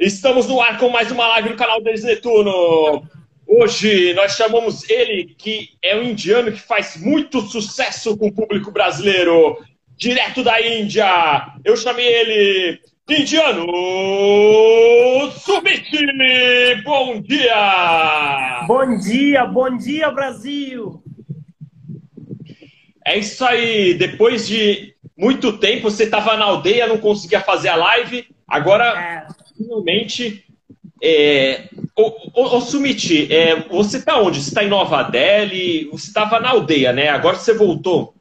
Estamos no ar com mais uma live no canal Denis Netuno. Hoje nós chamamos ele, que é um indiano que faz muito sucesso com o público brasileiro, direto da Índia. Eu chamei ele Indiano Subit. Bom dia! Bom dia, bom dia, Brasil! É isso aí. Depois de muito tempo, você estava na aldeia, não conseguia fazer a live. Agora, é. Finalmente. É... Ô, Sumit, é, você está onde? Você está em Nova Delhi? Você estava na aldeia, né? Agora você voltou.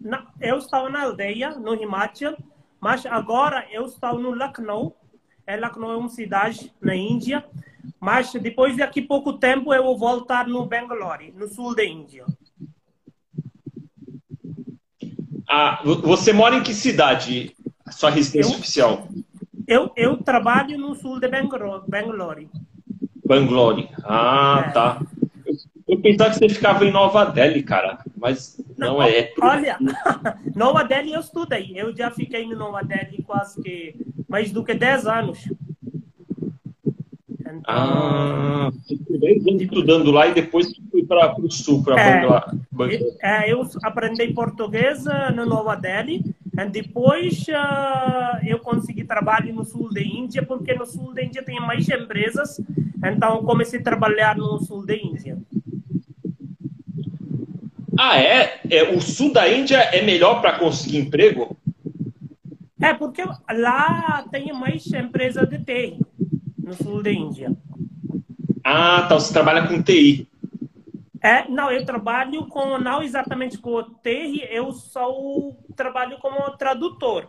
Não, eu estava na aldeia, no Himachal, mas agora eu estou no Lucknow. É, Lucknow é uma cidade na Índia. Mas depois de aqui pouco tempo eu vou voltar no Bangalore, no sul da Índia. Ah, você mora em que cidade? A sua residência eu, oficial? Eu, eu trabalho no sul de Bangalore. Bangalore. Ah, é. tá. Eu, eu, pensava que você ficava em Nova Delhi, cara. Mas não, não é. Olha, Nova Delhi eu estudei. Eu já fiquei em Nova Delhi quase que mais do que 10 anos. Então, ah, você 10 anos estudando lá e depois fui para o sul, para é, Bangalore. É, eu aprendi português no Nova Delhi e depois uh, eu consegui trabalho no sul da Índia, porque no sul da Índia tem mais empresas, então comecei a trabalhar no sul da Índia. Ah, é? é o sul da Índia é melhor para conseguir emprego? É, porque lá tem mais empresas de TI, no sul da Índia. Ah, então você trabalha com TI. É, não, eu trabalho com, não exatamente com o TI, eu só trabalho como tradutor,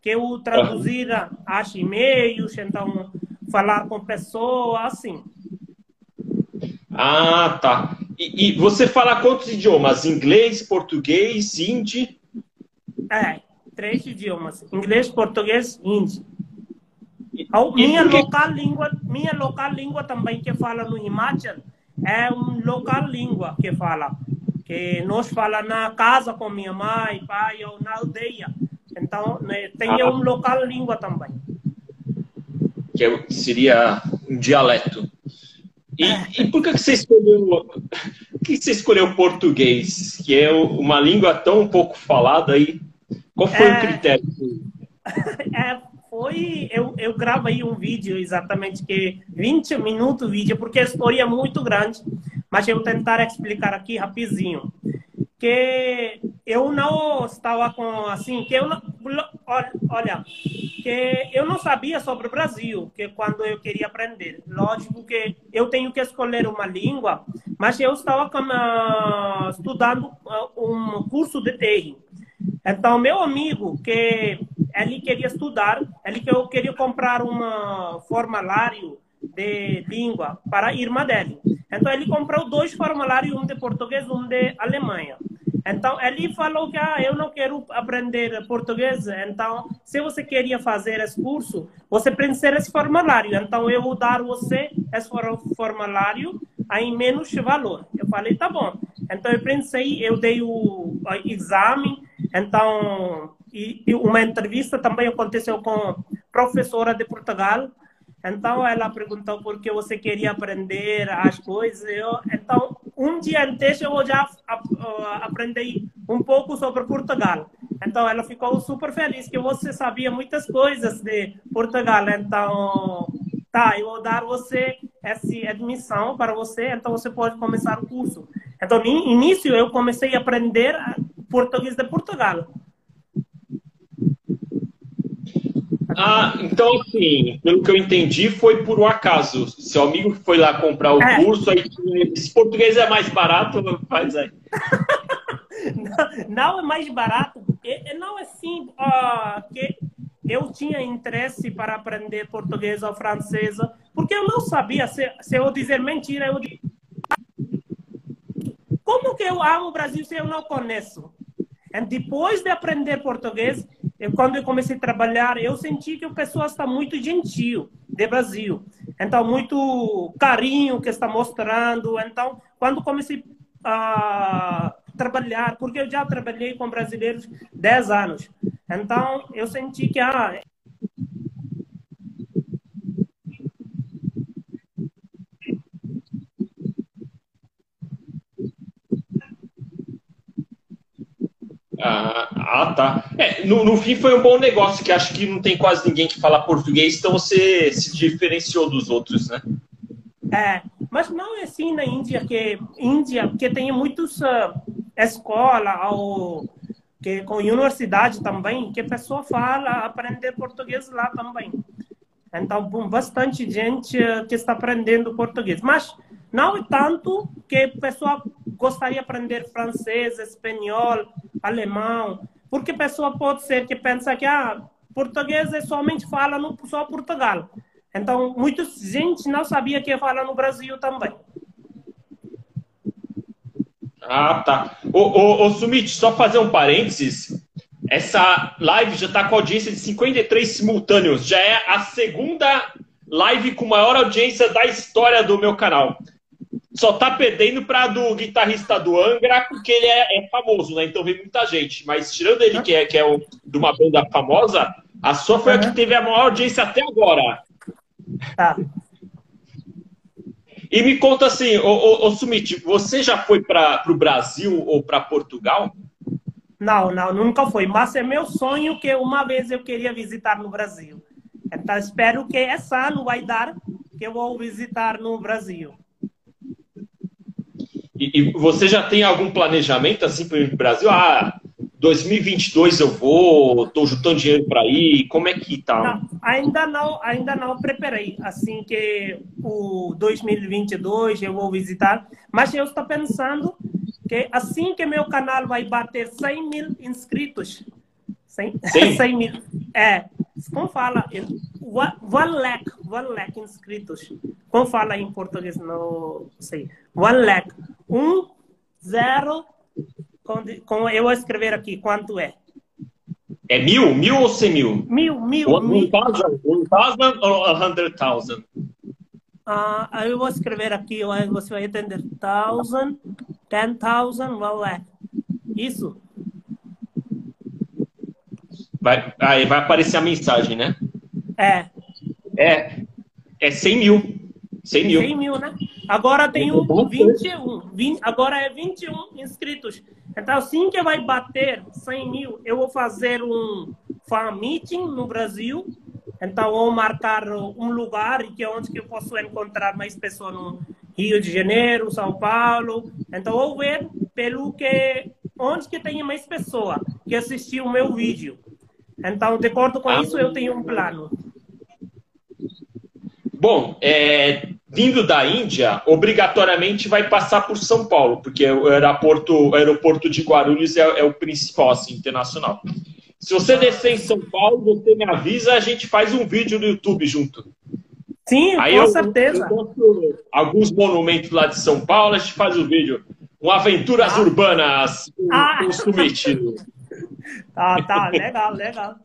que eu traduzir as e-mails, então falar com pessoas, assim. Ah, tá. E, e, você fala quantos idiomas? Inglês, português, hindi? É, três idiomas. Inglês, português, hindi. Minha local língua, minha local língua também que fala no Himachal é um local língua que fala. Que nós fala na casa com minha mãe, pai ou na aldeia. Então, né, tem ah. um local língua também. Que é seria um dialeto. E, é. e por que você escolheu que você escolheu português, que é uma língua tão pouco falada aí? Qual foi é, o critério? É, foi eu, eu gravei um vídeo exatamente que 20 minutos vídeo porque a história é muito grande. Mas eu tentar explicar aqui rapidinho que eu não estava com assim que eu não, olha que eu não sabia sobre o Brasil que quando eu queria aprender. Lógico que eu tenho que escolher uma língua mas eu estava com, uh, estudando uh, um curso de TI então meu amigo que ele queria estudar, ele queria comprar um formulário de língua para a irmã dele. Então ele comprou dois formulários, um de português, um de Alemanha. Então ele falou que ah, eu não quero aprender português. Então, se você queria fazer esse curso, você precisa esse formulário. Então eu vou dar você esse formulário em menos valor. Eu falei, tá bom. Então eu pensei, eu dei o exame. Então e, e uma entrevista também aconteceu com professora de Portugal. Então ela perguntou por que você queria aprender as coisas. Eu, então um dia antes eu já aprendi um pouco sobre Portugal. Então ela ficou super feliz que você sabia muitas coisas de Portugal. Então tá, eu vou dar você essa admissão para você. Então você pode começar o curso. Então no início eu comecei a aprender português de Portugal. Ah, então assim, pelo que eu entendi, foi por um acaso. Seu amigo foi lá comprar o é. curso, aí esse português é mais barato, faz aí. não, não, é mais barato. Não é assim uh, que eu tinha interesse para aprender português ou francês, porque eu não sabia se, se eu dizer mentira. Eu... Como que eu amo o Brasil se eu não conheço? E depois de aprender português, eu, quando eu comecei a trabalhar, eu senti que o pessoal está muito gentil de Brasil. Então, muito carinho que está mostrando. Então, quando comecei a trabalhar, porque eu já trabalhei com brasileiros 10 anos. Então, eu senti que ah, ah, Ah, tá. É, no, no, fim foi um bom negócio, que acho que não tem quase ninguém que fala português, então você se diferenciou dos outros, né? É, mas não é assim na Índia, que Índia porque tem muitas uh, ah, escolas ou que com universidade também, que a pessoa fala, aprender português lá também. Então, bastante gente que está aprendendo português. Mas não é tanto que a pessoa gostaria de aprender francês, espanhol, alemão, porque a pessoa pode ser que pensa que ah, português é somente fala no só Portugal. Então, muita gente não sabia que fala no Brasil também. Ah, tá. Ô, ô, ô Sumit, só fazer um parênteses. Essa live já está com audiência de 53 simultâneos. Já é a segunda live com maior audiência da história do meu canal. Só tá perdendo para do guitarrista do Angra, porque ele é, é, famoso, né? Então vem muita gente. Mas tirando ele, que é, que é o, de uma banda famosa, a sua foi uhum. a que teve a maior audiência até agora. Tá. E me conta assim, ô, ô, ô Sumit, você já foi para o Brasil ou para Portugal? Não, não, nunca foi. Mas é meu sonho que uma vez eu queria visitar no Brasil. Então espero que esse ano vai dar que eu vou visitar no Brasil. E, e você já tem algum planejamento assim para o Brasil? Ah, 2022 eu vou, estou juntando dinheiro para ir, como é que tá? Não, ainda não, ainda não preparei. Assim que o 2022 eu vou visitar, mas eu estou pensando que assim que meu canal vai bater 100 mil inscritos, 100, 100 mil, é, como fala, one lakh, one lakh inscritos, como fala em português, não sei, one lakh, um, zero, com, eu vou escrever aqui quanto é. É mil? Mil ou cem mil? Mil, mil. One, mil. thousand, one thousand ou a hundred thousand? Ah, eu vou escrever aqui, você vai entender. Thousand, ten thousand, qual é? Isso. Vai, aí vai aparecer a mensagem, né? É. É. É cem mil. 100 mil. 100 mil, né? Agora tem um 21, 20, agora é 21 inscritos. Então, assim que vai bater 100 mil, eu vou fazer um fan meeting no Brasil. Então, vou marcar um lugar que é onde que eu posso encontrar mais pessoas no Rio de Janeiro, São Paulo. Então, vou ver pelo que onde que tem mais pessoas que assistiu o meu vídeo. Então, de acordo com ah. isso, eu tenho um plano. Bom, é, vindo da Índia, obrigatoriamente vai passar por São Paulo, porque o aeroporto, o aeroporto de Guarulhos é, é, o principal, assim, internacional. Se você descer em São Paulo, você me avisa, a gente faz um vídeo no YouTube junto. Sim, Aí com eu, certeza. Eu alguns monumentos lá de São Paulo, a gente faz o um vídeo. Um Aventuras ah. Urbanas com, ah. com Sumit. Tá, tá, legal, legal.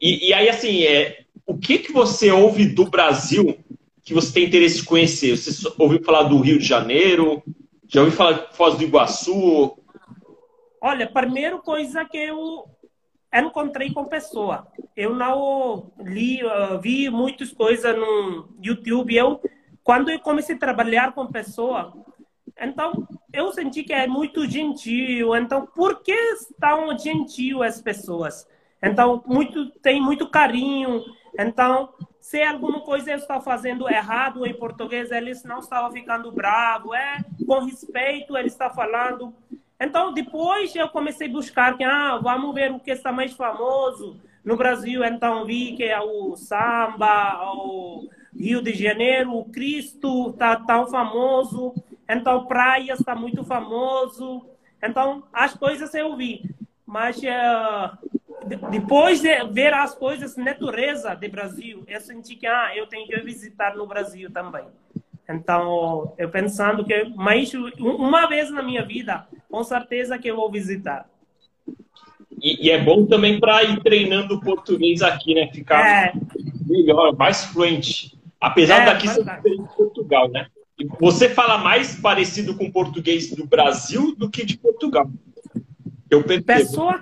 E, e aí, assim, é, o que, que você ouve do Brasil que você tem interesse de conhecer? Você ouviu falar do Rio de Janeiro? Já ouviu falar de Foz do Iguaçu? Olha, primeira coisa que eu encontrei com pessoa. Eu não li, uh, vi muitas coisas no YouTube. Eu, quando eu comecei a trabalhar com pessoa, então eu senti que é muito gentil. Então, por que estão gentil as pessoas? Então, muito tem muito carinho. Então, se alguma coisa eu estou fazendo errado em português, eles não estavam ficando bravos, é com respeito ele está falando. Então, depois eu comecei a buscar que, ah, vamos ver o que está mais famoso no Brasil. Então, vi que é o samba, o Rio de Janeiro, o Cristo está tão famoso. Então, praia está muito famoso. Então, as coisas eu vi. Mas uh, depois de ver as coisas natureza do Brasil, eu senti que ah, eu tenho que visitar no Brasil também. Então, eu pensando que mais uma vez na minha vida, com certeza que eu vou visitar. E, e é bom também para ir treinando português aqui, né? Ficar é. melhor, mais fluente. Apesar é, daqui ser diferente de Portugal, né? Você fala mais parecido com o português do Brasil do que de Portugal. Eu percebo. Pessoa,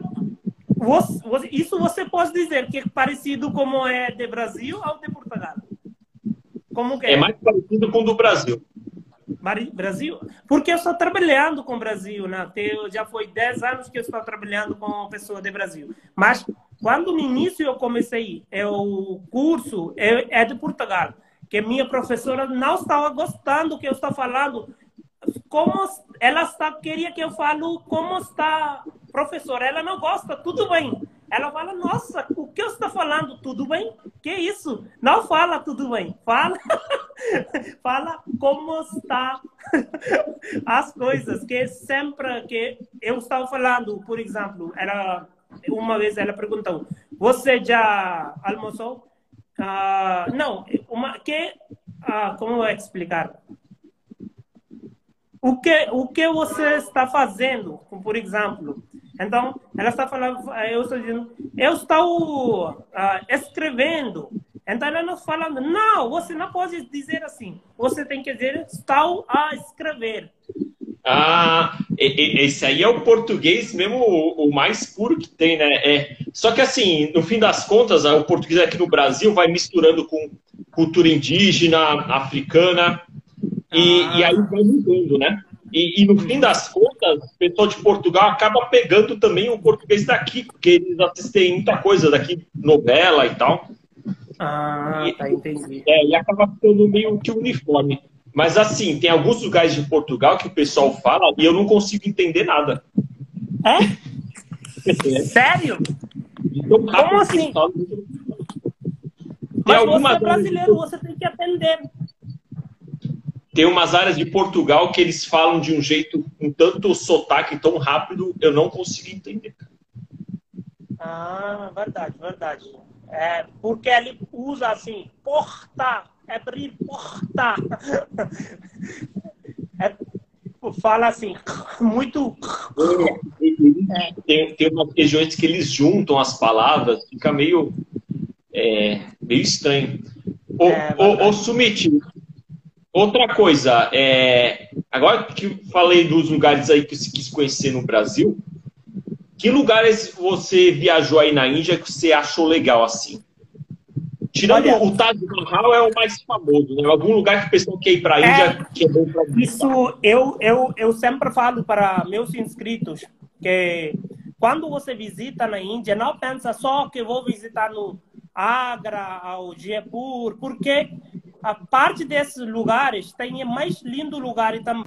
você, isso você pode dizer que é parecido como é de Brasil ou de Portugal? Como é? é mais parecido com o do Brasil. Brasil? Porque eu estou trabalhando com o Brasil, né? Já foi 10 anos que eu estou trabalhando com pessoas do Brasil. Mas quando no início eu comecei é o curso é, é de Portugal, que minha professora não estava gostando do que eu estou falando. Como ela está queria que eu falo como está professora, ela não gosta, tudo bem. Ela fala, nossa, o que você está falando? Tudo bem? Que isso? Não fala tudo bem. Fala, fala como está as coisas. Que sempre que eu estava falando, por exemplo, ela, uma vez ela perguntou, você já almoçou? Uh, não, uma, que, uh, como eu explicar? O que, o que você está fazendo, por exemplo? Então, ela está falando, eu estou dizendo, eu estou uh, escrevendo. Então, ela não falando, não, você não pode dizer assim. Você tem que dizer, estou a escrever. Ah, esse aí é o português mesmo, o, mais puro que tem, né? É, só que assim, no fim das contas, o português aqui no Brasil vai misturando com cultura indígena, africana, e, ah. e aí vai mudando, né? E, e, no fim das contas, o pessoal de Portugal acaba pegando também o português daqui, porque eles assistem muita coisa daqui, novela e tal. Ah, e, tá, entendi. É, e acaba ficando meio que uniforme. Mas assim, tem alguns lugares de Portugal que o pessoal fala e eu não consigo entender nada. É? é. Sério? Então, Como assim? Mas você é brasileiro, você tem que aprender. Tem umas áreas de Portugal que eles falam de um jeito, um tanto sotaque tão rápido, eu não consigo entender. Ah, verdade, verdade. É, porque ele usa assim, porta, abrir porta. É, fala assim, muito. É, tem, tem umas regiões que eles juntam as palavras, fica meio, é, meio estranho. O, é, o, o Sumit, Outra coisa, é, agora que falei dos lugares aí que você quis conhecer no Brasil, que lugares você viajou aí na Índia que você achou legal assim? Tirando Olha, o Taj Mahal é o mais famoso, né? Algum lugar que o pessoal quer ir para a Índia é, que é bom para Isso eu, eu, eu sempre falo para meus inscritos que quando você visita na Índia, não pensa só que vou visitar no Agra, ao Jaipur, porque a parte desses lugares tem mais lindo lugar também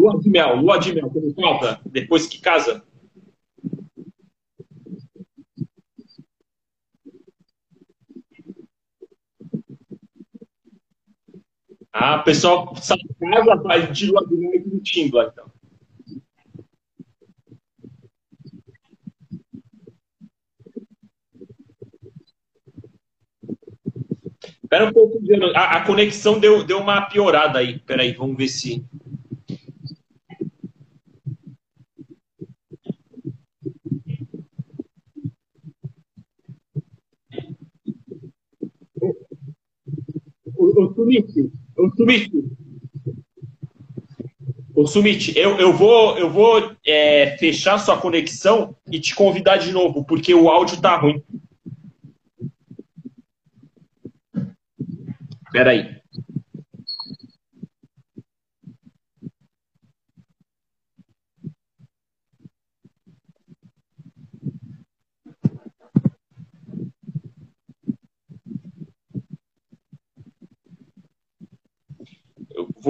Lua de mel, lua de mel, como falta depois que casa? Ah, pessoal sai de casa, vai de lua de mel e curtindo lá, então. Espera um pouco, a, a conexão deu, deu uma piorada aí. Espera aí, vamos ver se... o Sumit, o Sumit, o Sumit, eu, eu vou, eu vou é, fechar sua conexão e te convidar de novo, porque o áudio tá ruim. Espera aí.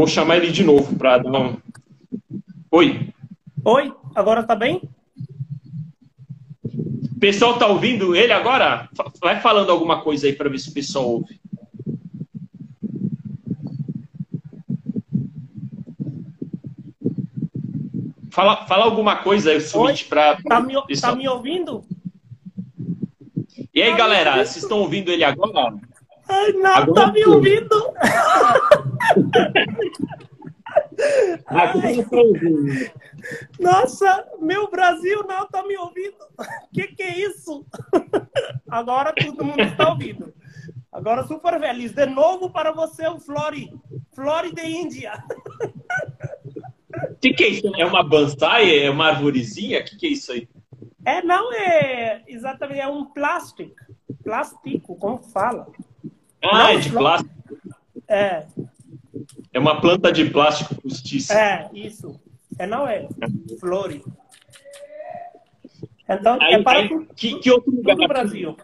Vou chamar ele de novo para dar um. Oi. Oi, agora tá bem? O pessoal tá ouvindo ele agora? Vai falando alguma coisa aí para ver se o pessoal ouve. Fala, fala alguma coisa aí, Summit, para. Tá me, tá me ouvindo? E aí, tá galera, vocês estão ouvindo ele agora? Ai, não, agora tá me ouvindo? Nossa, meu Brasil não está me ouvindo. O que, que é isso? Agora todo mundo está ouvindo. Agora super feliz. De novo para você, o Flori. Flori de Índia. O que, que é isso? É uma bonsai? É uma arvorezinha? O que, que é isso aí? É, não é exatamente, é um plástico. Plástico, como fala. Ah, não, é de plástico. É. É uma planta de plástico postiça. É, isso. É, não é. Flores. Então, aí, é para aí, que, que outro lugar do Brasil.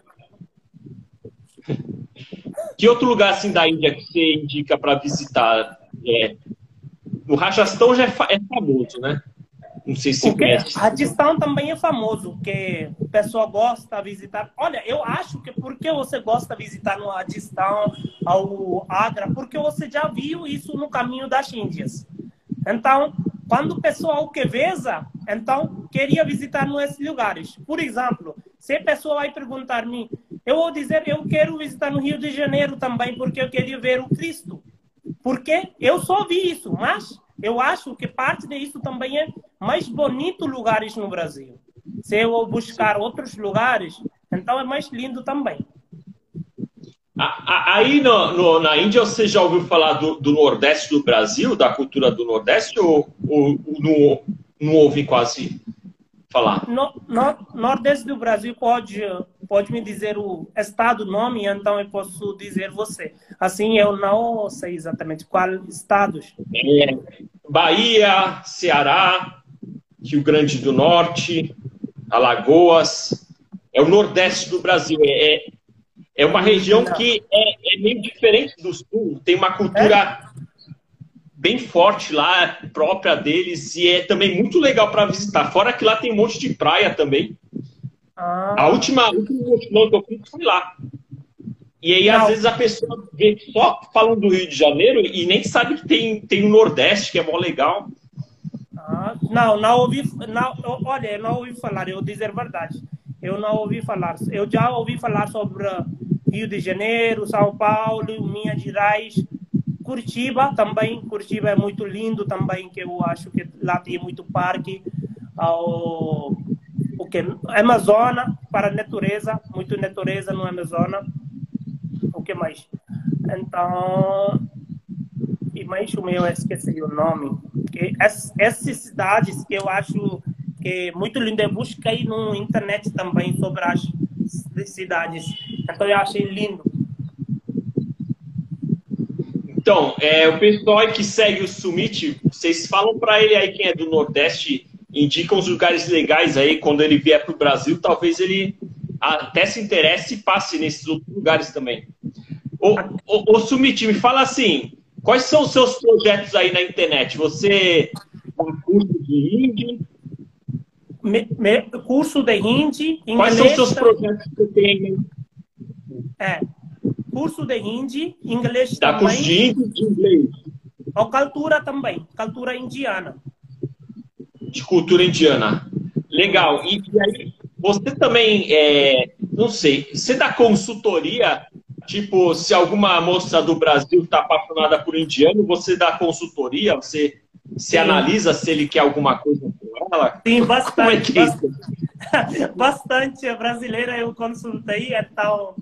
Que outro lugar assim da Índia que você indica para visitar? É, o Rajastão já é, é famoso, né? Não sei se Porque conhece. Rajastão também é famoso, que o pessoal gosta de visitar. Olha, eu acho que porque você gosta de visitar no Rajastão, ao Agra, porque você já viu isso no caminho das Índias. Então, quando o pessoal que veja, então queria visitar nesses lugares. Por exemplo, se a pessoa vai perguntar-me, eu vou dizer, eu quero visitar no Rio de Janeiro também, porque eu queria ver o Cristo. Porque eu só vi isso, mas eu acho que parte disso também é mais bonito lugares no Brasil. Se eu buscar outros lugares, então é mais lindo também. Aí no, no, na Índia você já ouviu falar do, do, Nordeste do Brasil, da cultura do Nordeste, ou, ou não, não ouvi quase falar? No, no, Nordeste do Brasil pode, pode me dizer o estado, nome, então eu posso dizer você. Assim, eu não sei exatamente qual estados. É, Bahia, Ceará, Rio Grande do Norte, Alagoas. É o Nordeste do Brasil. É, é uma região que é, é meio diferente do Sul. Tem uma cultura é? bem forte lá, própria deles, e é também muito legal para visitar. Fora que lá tem um monte de praia também. Ah. A última, última que eu fiz foi lá. E aí, não. às vezes, a pessoa vê só falando do Rio de Janeiro e nem sabe que tem, tem o Nordeste, que é mó legal. Não, não ouvi. Não, olha, eu não ouvi falar, eu dizer a verdade. Eu não ouvi falar. Eu já ouvi falar sobre Rio de Janeiro, São Paulo, Minas Gerais, Curitiba também. Curitiba é muito lindo também, que eu acho que lá tem muito parque. Ao, o que Amazônia para a natureza, muito natureza no Amazônia que mais? Então, e mais o meu, eu esqueci o nome. Que essas cidades que eu acho que é muito linda, aí no internet também sobre as cidades. Então, eu achei lindo. Então, é, o pessoal que segue o Summit, vocês falam para ele aí quem é do Nordeste, indicam os lugares legais aí, quando ele vier para o Brasil, talvez ele até se interesse e passe nesses outros lugares também. Ô, ô, ô Sumit, me fala assim, quais são os seus projetos aí na internet? Você dá curso de hindi? Me, me, curso de hindi, inglês... Quais são os seus projetos que tem? É, curso de hindi, inglês dá também. curso de hindi inglês. Ou cultura também, cultura indiana. De cultura indiana. Legal. E, e aí, você também, é, não sei, você dá consultoria Tipo, se alguma moça do Brasil está apaixonada por indiano, você dá consultoria, você se analisa se ele quer alguma coisa com ela? Sim, bastante. Como é que é bastante. A brasileira eu consultei, então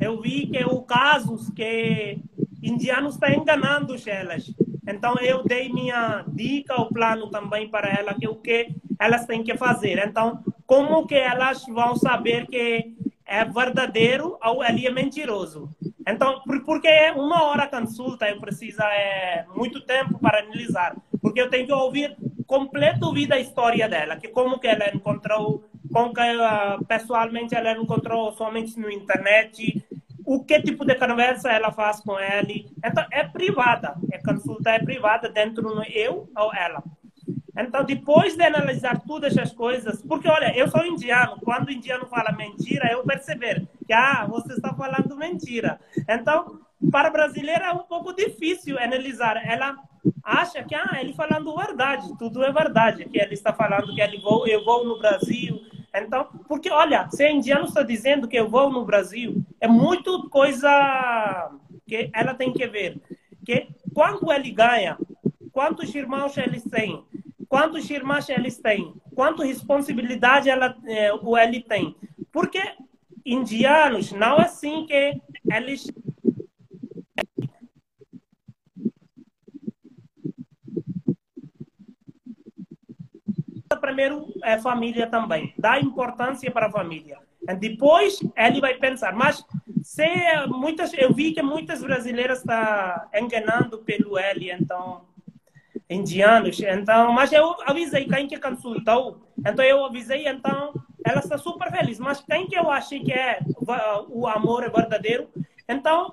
eu vi que o casos que indianos estão enganando elas. Então eu dei minha dica, o plano também para ela que o que elas têm que fazer. Então como que elas vão saber que é verdadeiro ou ele é mentiroso. Então, porque é uma hora consulta, eu preciso é, muito tempo para analisar, porque eu tenho que ouvir completo vida a história dela, que como que ela encontrou, como que uh, pessoalmente ela encontrou somente no internet, o que tipo de conversa ela faz com ele. Então, é privada, a consulta é privada dentro do eu ou ela. Então, depois de analisar todas as coisas, porque olha, eu sou indiano, quando o indiano fala mentira, eu perceber que ah, você está falando mentira. Então, para brasileira é um pouco difícil analisar. Ela acha que ah, ele falando verdade, tudo é verdade, que ele está falando que ele vou, eu vou no Brasil. Então, porque olha, se o indiano está dizendo que eu vou no Brasil, é muito coisa que ela tem que ver. Que quando ele ganha quantos irmãos eles têm, quantos irmãs eles têm, quanto responsabilidade ela, é, o ele tem. Porque indianos não é assim que eles primeiro é família também, dá importância para a família. Depois ele vai pensar, mas se muitas, eu vi que muitas brasileiras estão tá enganando pelo L, então indianos, então, mas eu avisei quem que consultou, então eu avisei, então ela está super feliz, mas quem que eu achei que é o amor é verdadeiro, então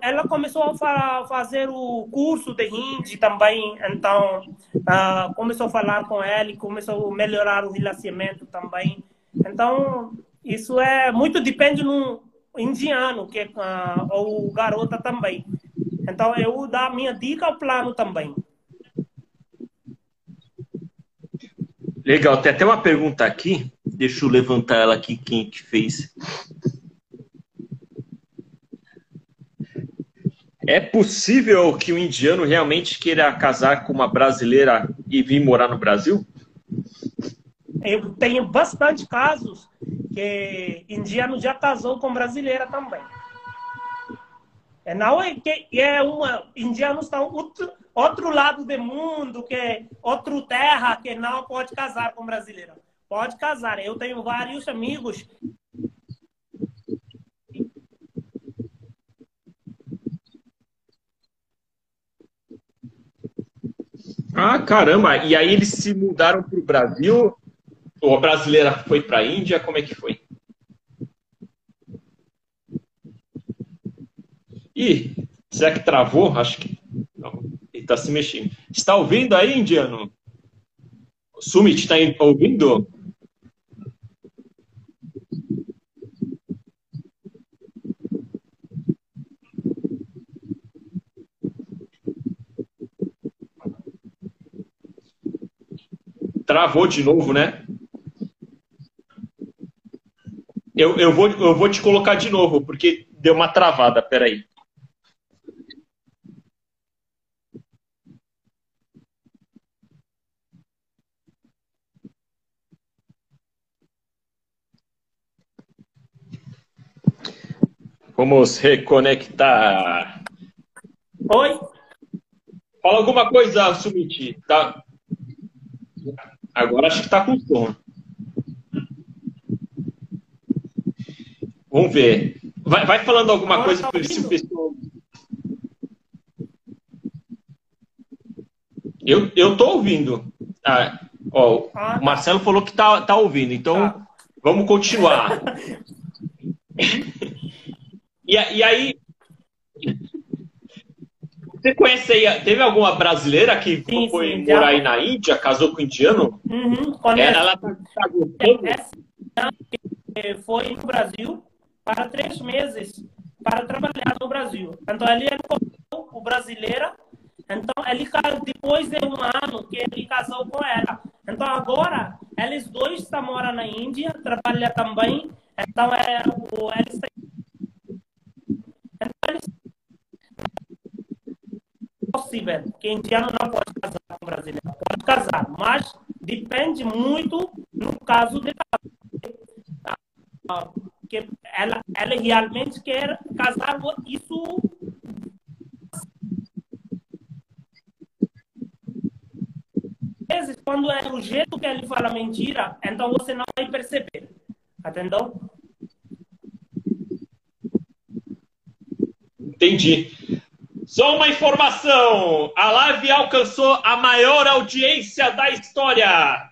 ela começou a fazer o curso de hindi também, então uh, começou a falar com ele, começou a melhorar o relacionamento também. Então, isso é muito depende no indiano, que uh, ou garota também. Então, eu dou a minha dica ao plano também. Legal, tem até uma pergunta aqui. Deixa eu levantar ela aqui, quem que fez. É possível que o indiano realmente queira casar com uma brasileira e vir morar no Brasil? Eu tenho bastante casos que indiano já casou com brasileira também. É, não é que é uma indianos estão outro, outro lado do mundo que é outra terra que não pode casar com brasileira. Pode casar. Eu tenho vários amigos Ah, caramba! E aí eles se mudaram para o Brasil? Ou a brasileira foi para a Índia? Como é que foi? Ih, será que travou? Acho que não. Está se mexendo. Está ouvindo aí, indiano? Sumit, está ouvindo? Travou de novo, né? Eu, eu, vou, eu vou te colocar de novo, porque deu uma travada. Peraí. Vamos reconectar. Oi? Fala alguma coisa, Sumit. Tá, Agora acho que está com som. Vamos ver. Vai, vai falando alguma Agora coisa tá para se o pessoal. Eu, eu tô ouvindo. Ah, ó, ah, o Marcelo falou que tá, tá ouvindo, então tá. vamos continuar. e, e aí, você conhece aí, teve alguma brasileira que sim, foi sim, morar já... aí na Índia, casou com um indiano? Uhum, ela, ela tá, tá gostando? Essa foi no Brasil para três meses para trabalhar no Brasil. Então ele é o brasileira. Então ele depois de um ano que ele casou com ela. Então agora eles dois estão morando na Índia, trabalham também. Então é o eles então, eles possível que indiano não pode casar com brasileiro. Pode casar, mas depende muito no caso de que ela, ela realmente quer casar isso vezes quando é o jeito que ele fala mentira então você não vai perceber. Entendeu? Entendi só uma informação: a live alcançou a maior audiência da história.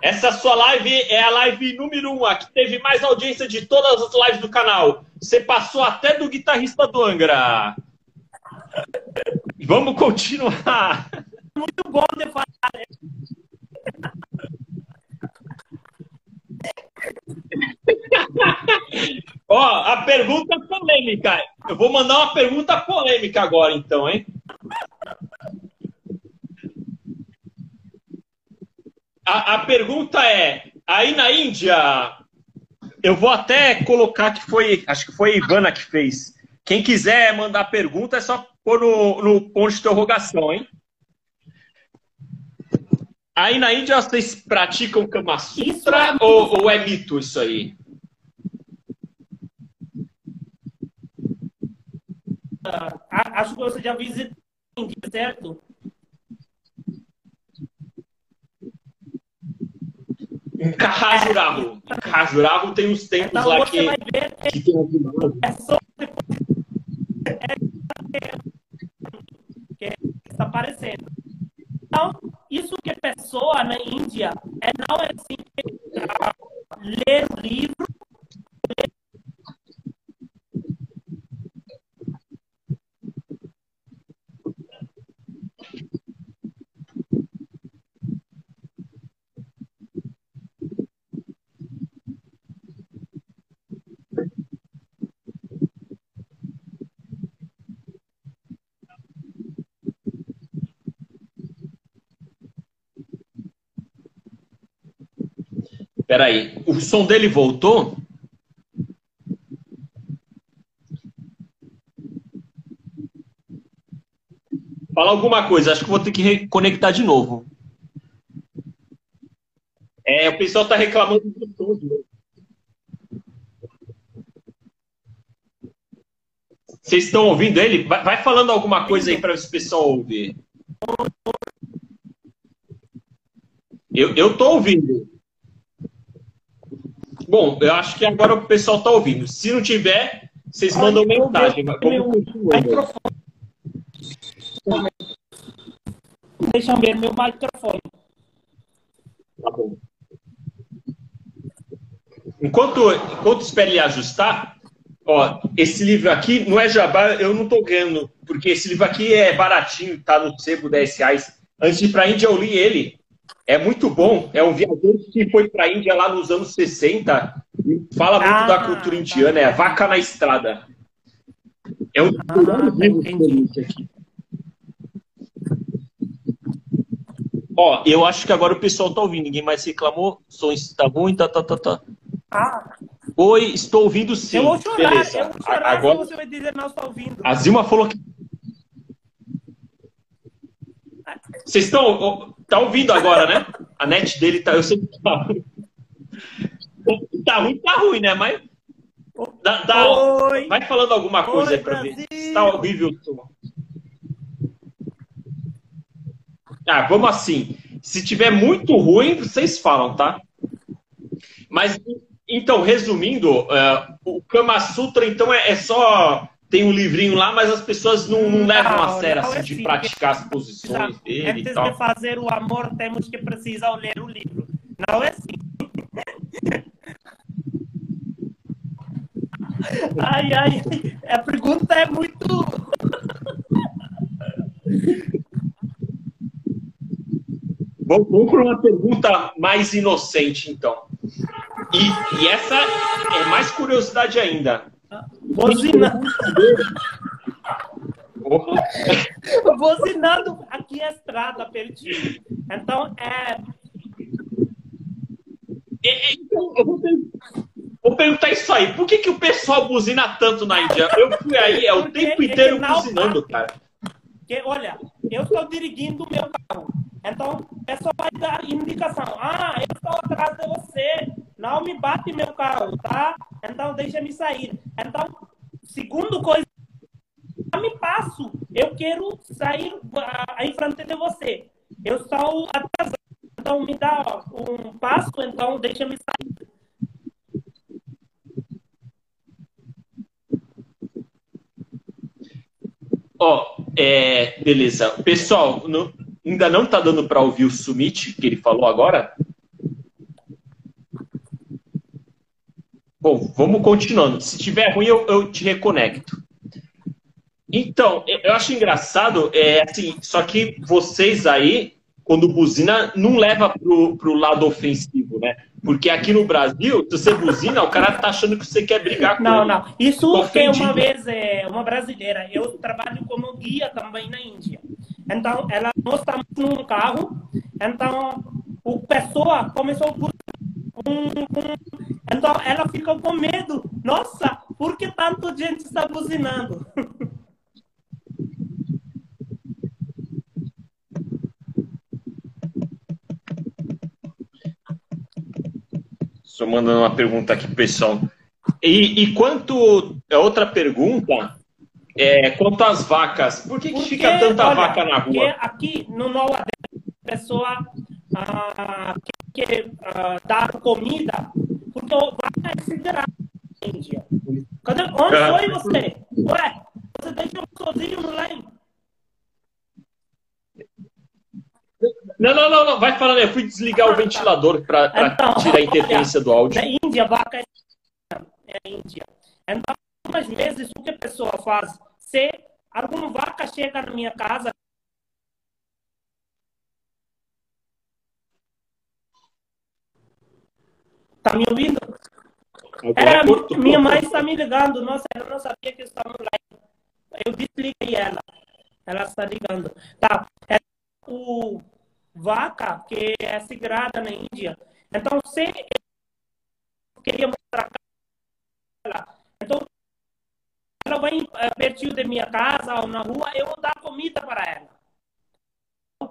Essa sua live é a live número um, a que teve mais audiência de todas as lives do canal. Você passou até do guitarrista do Angra. Vamos continuar. Muito bom de falar. Ó, a pergunta polêmica. Eu vou mandar uma pergunta polêmica agora, então, hein? A, a pergunta é: aí na Índia, eu vou até colocar que foi, acho que foi a Ivana que fez. Quem quiser mandar pergunta é só pôr no, no ponto de interrogação, hein? Aí na Índia vocês praticam Kama Sutra é ou, ou, é mito isso aí? Acho que você já visitou certo? Em Cajuraho. Em Cajuraho tem uns templos então, lá que, que tem é só que está aparecendo. Então, isso que a pessoa na Índia é não é assim ler o livro Peraí, o som dele voltou? Fala alguma coisa, acho que vou ter que reconectar de novo. É, o pessoal está reclamando do de novo. Vocês estão ouvindo ele? Vai, vai falando alguma coisa aí para o pessoal ouvir. Eu estou ouvindo. Bom, eu acho que agora o pessoal está ouvindo. Se não tiver, vocês mandam mensagem. Deixa eu ver meu microfone. Tá bom. Enquanto, enquanto espera ele ajustar, ó, esse livro aqui não é jabá, eu não estou ganhando, porque esse livro aqui é baratinho, tá no sebo 10 reais. Antes de ir para a Índia, eu li ele. É muito bom. É um viajante que foi para a Índia lá nos anos 60 e fala muito ah, da cultura indiana. É Vaca na Estrada. É um ah, aqui. Ó, eu acho que agora o pessoal tá ouvindo. Ninguém mais reclamou. O som está ruim, tá, tá, tá, tá. Ah. Oi, estou ouvindo sim. Eu vou chorar, Beleza. eu vou chorar agora... você vai dizer não está ouvindo. A Zilma falou que... Vocês estão... Tá ouvindo agora, né? A net dele tá. Eu sei que tá ruim. Tá ruim, tá ruim, né? Mas. Dá, dá, Oi. Vai falando alguma coisa Oi, aí pra Brasil. ver. Tá horrível o som. Ah, vamos assim. Se tiver muito ruim, vocês falam, tá? Mas, então, resumindo, uh, o Kama Sutra, então, é, é só tem um livrinho lá, mas as pessoas não, não levam não, a sério assim, é de assim, praticar as posições dele. Antes de fazer o amor, temos que precisar ler o livro. Não é assim. ai, ai, a pergunta é muito. Vamos para uma pergunta mais inocente, então. E, e essa é mais curiosidade ainda. Buzinando. Buzinando aqui a estrada pertinho. Então, é... Então, eu vou, vou, perguntar isso aí. Por que, que o pessoal buzina tanto na Índia? Eu fui aí, é o Porque tempo inteiro buzinando, cara. Porque, olha, eu estou dirigindo o meu carro. Então, o pessoal vai dar indicação. Ah, eu estou atrás de você. Não me bate meu carro, tá? Então, deixa-me sair. Então, segundo coisa, eu me passo. Eu quero sair uh, em frente de você. Eu estou atrasado. Então, me dá um passo, então deixa-me sair. Ó, oh, é, beleza. Pessoal, ainda não está dando para ouvir o Sumit, que ele falou agora? Bom, vamos continuando. Se tiver ruim, eu, eu te reconecto. Então, eu acho engraçado, é assim, só que vocês aí, quando buzina, não leva pro, pro lado ofensivo, né? Porque aqui no Brasil, se você buzina, o cara tá achando que você quer brigar com não, ele. Não, não. Isso foi uma vez é, uma brasileira. Eu trabalho como guia também na Índia. Então, ela nós estamos num carro, então o pessoa começou a então ela ficou com medo. Nossa, por que tanto gente está buzinando? Estou mandando uma pergunta aqui pessoal. E, e quanto. É outra pergunta é quanto às vacas. Por que, que fica tanta olha, vaca na rua? aqui no Nova a pessoa ah, que, que ah, dá comida porque o vaca é na Índia. Cadê? Onde ah. foi você? Ué, você deixou sozinho no lane? Não, não, não, não, vai falando. Eu fui desligar o ventilador para então, tirar a interferência do áudio. Na Índia, vaca é, é Índia. Então, algumas vezes, o que a pessoa faz? Se alguma vaca chega na minha casa, Tá me ouvindo? É, minha mãe está me ligando. Nossa, ela não sabia que estamos lá. Eu desliguei ela. Ela está ligando. Tá. É o vaca que é sagrada na Índia. Então, se eu queria mostrar ela, então ela vai é, pertinho da minha casa ou na rua, eu vou dar comida para ela.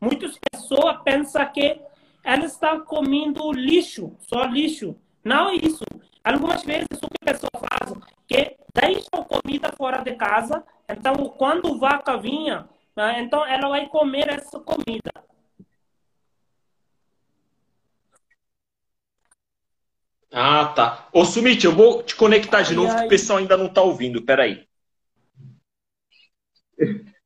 Muitas pessoas pensam que ela está comendo lixo, só lixo. Não é isso. Algumas vezes o que a pessoa faz que deixa comida fora de casa, então quando vaca vinha, né, então ela vai comer essa comida. Ah, tá. Ô, Sumit, eu vou te conectar de novo, que o pessoal ainda não está ouvindo. Peraí.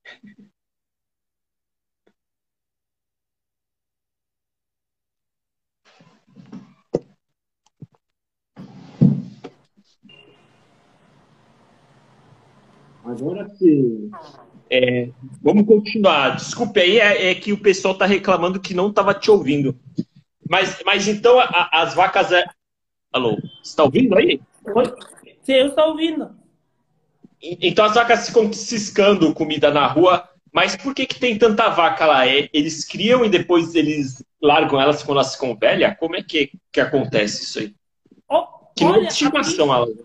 Agora sim. É, vamos continuar. Desculpe aí, é, é que o pessoal está reclamando que não estava te ouvindo. Mas, mas então a, as vacas. É... Alô, você está ouvindo aí? Oi? Sim, eu estou ouvindo. Então as vacas ficam ciscando comida na rua, mas por que, que tem tanta vaca lá? É, eles criam e depois eles largam elas quando elas ficam velhas? Como é que, que acontece isso aí? Oh, que olha, estimação aqui... ela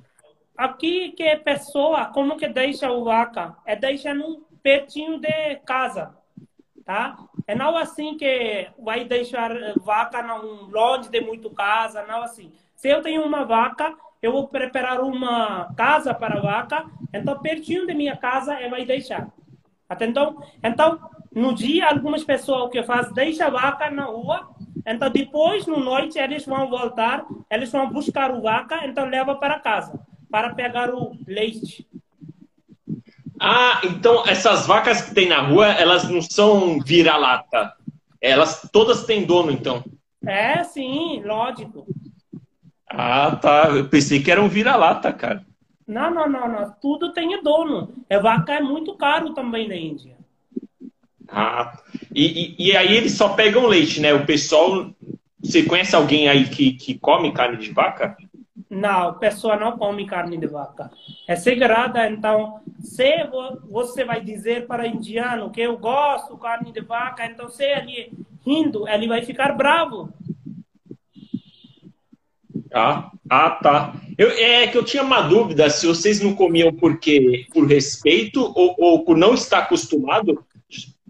Aqui que é pessoa, como que deixa o vaca? É deixa num pertinho de casa, tá? É não assim que vai deixar vaca não, longe de muito casa, não assim. Se eu tenho uma vaca, eu vou preparar uma casa para vaca, então pertinho de minha casa é vai deixar. Então, então no dia algumas pessoas que faz deixa vaca na rua, então depois no noite eles vão voltar, eles vão buscar o vaca, então leva para casa para pegar o leite. Ah, então essas vacas que tem na rua, elas não são vira-lata. Elas todas têm dono, então. É, sim, lógico. Ah, tá. Eu pensei que era um vira-lata, cara. Não, não, não, não. Tudo tem dono. É vaca é muito caro também na Índia. Ah, e, e, e, aí eles só pegam leite, né? O pessoal. Você conhece alguém aí que, que come carne de vaca? Não, a pessoa não come carne de vaca. É sagrada, então, se você vai dizer para indiano que eu gosto de carne de vaca, então se ele rindo, ele vai ficar bravo. Ah, ah tá. Eu, é que eu tinha uma dúvida se vocês não comiam porque por respeito ou, ou por não estar acostumado,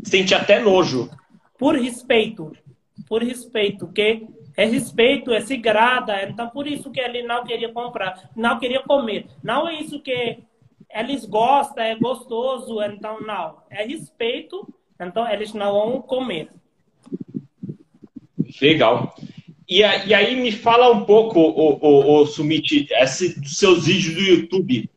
sente até nojo. Por respeito. Por respeito, que é respeito, é sagrada. Então, por isso que ele não queria comprar, não queria comer. Não é isso que eles gostam, é gostoso. Então, não. É respeito, então eles não vão comer. Legal. E, e aí me fala um pouco, o, o, o Sumit, esse, seus vídeos do YouTube.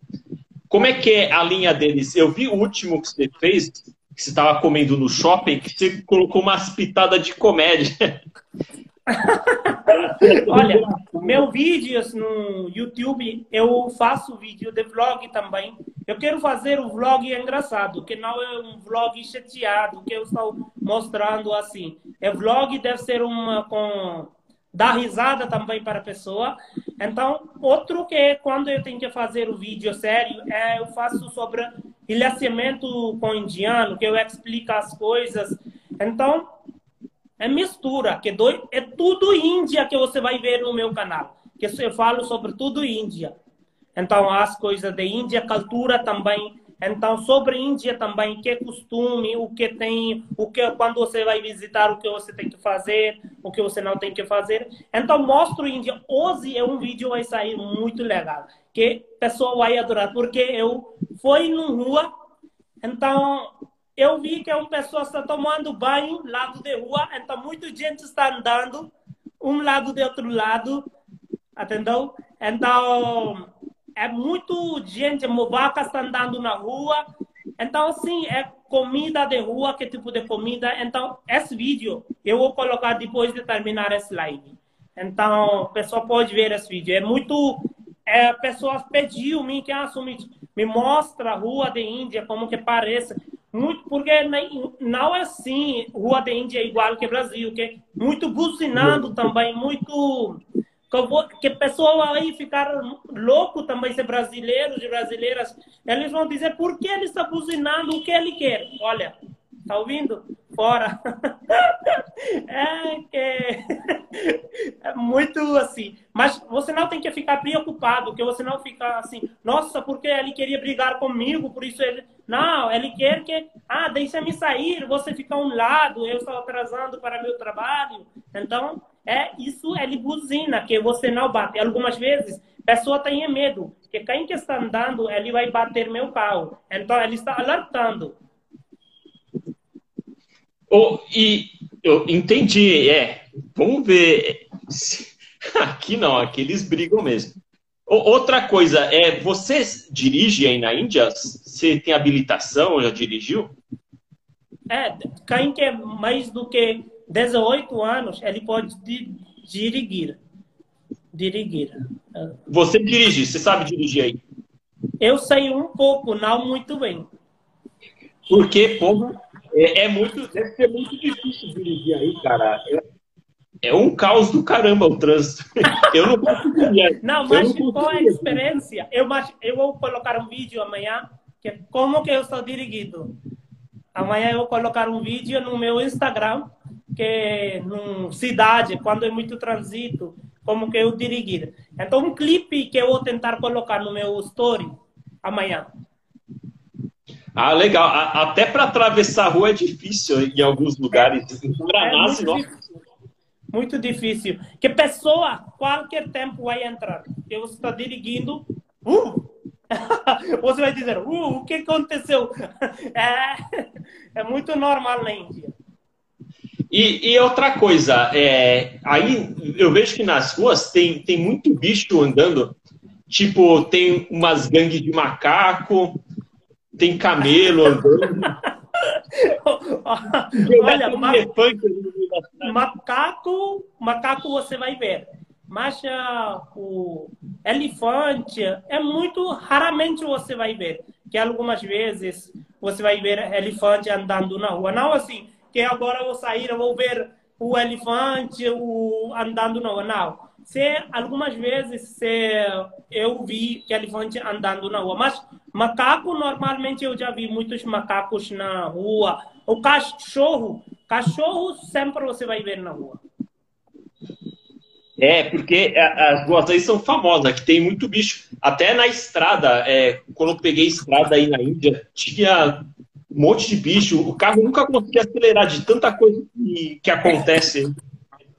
Como é que é a linha deles? Eu vi o último que você fez, que você estava comendo no shopping, que você colocou umas pitadas de comédia. Olha, meu vídeos no YouTube, eu faço vídeo de vlog também. Eu quero fazer o vlog engraçado, que não é um vlog chateado, que eu estou mostrando assim. É vlog deve ser uma com dar risada também para a pessoa. Então, outro que é quando eu tenho que fazer o vídeo sério, é eu faço sobre relacionamento com indiano, que eu explico as coisas. Então, é mistura, que do, é tudo Índia que você vai ver no meu canal. Que eu falo sobre tudo Índia. Então, as coisas de Índia, cultura também, Então, sobre Índia também, que costume, o que tem, o que quando você vai visitar, o que você tem que fazer, o que você não tem que fazer. Então, mostro Índia. Hoje é um vídeo vai sair muito legal, que o pessoal vai adorar, porque eu fui na rua, então eu vi que uma pessoa está tomando banho lado de rua, então muita gente está andando um lado de outro lado, entendeu? Então é muito gente, vacas está andando na rua. Então, assim, é comida de rua, que tipo de comida. Então, esse vídeo eu vou colocar depois de terminar esse live. Então, o pessoal pode ver esse vídeo. É muito. É, pessoas pediu me que assumir, me mostra a rua de Índia, como que parece. Muito, porque não é assim, rua de Índia é igual que Brasil, que é muito buzinando também, muito que pessoa aí ficar louco também, ser brasileiros e brasileiras, eles vão dizer por que ele está buzinando o que ele quer. Olha, tá ouvindo? Fora. É que é muito assim. Mas você não tem que ficar preocupado, que você não fica assim, nossa, porque ele queria brigar comigo, por isso ele. Não, ele quer que, ah, deixa-me sair, você fica a um lado, eu estou atrasando para meu trabalho. Então, é isso é buzina, que você não bate. Algumas vezes, pessoa tem medo, que quem que está andando, ele vai bater meu carro. Então, ele está alertando. Oh, e eu entendi, é. Vamos ver. Aqui não, aqui eles brigam mesmo. Outra coisa, é, você dirige aí na Índia? Você tem habilitação, já dirigiu? É, quem quer mais do que 18 anos, ele pode dirigir. Dirigir. Você dirige, você sabe dirigir aí? Eu sei um pouco, não muito bem. Porque, pô, é, é muito, deve ser muito difícil dirigir aí, cara. É, é um caos do caramba o trânsito. Eu não conseguiria. Não, mas não com a experiência, eu, eu vou colocar um vídeo amanhã que é como que eu estou dirigindo. Amanhã eu vou colocar um vídeo no meu Instagram que numa cidade, quando é muito trânsito, como que eu dirigir. Então, um clipe que eu vou tentar colocar no meu story amanhã. Ah, legal. Até para atravessar a rua é difícil em alguns lugares. Em Guaraná, é muito, difícil. muito difícil. Que pessoa, qualquer tempo vai entrar. Que você está dirigindo, uh! você vai dizer, uh, o que aconteceu? É, é muito normal na Índia. E, e, outra coisa, é, aí eu vejo que nas ruas tem, tem muito bicho andando. Tipo, tem umas gangues de macaco, tem camelo andando. Olha, ma macaco, macaco você vai ver. Mas uh, o elefante é muito raramente você vai ver. Que algumas vezes você vai ver elefante andando na rua. Não assim, que agora eu vou sair, eu vou ver o elefante o, andando no não. Se algumas vezes se eu vi que elefante andando na rua, mas macaco normalmente eu já vi muitos macacos na rua. O cachorro, cachorro sempre você vai ver na rua. É, porque as ruas aí são famosas, que tem muito bicho. Até na estrada, é, quando eu peguei estrada aí na Índia, tinha um monte de bicho. O carro nunca conseguia acelerar de tanta coisa que, que acontece.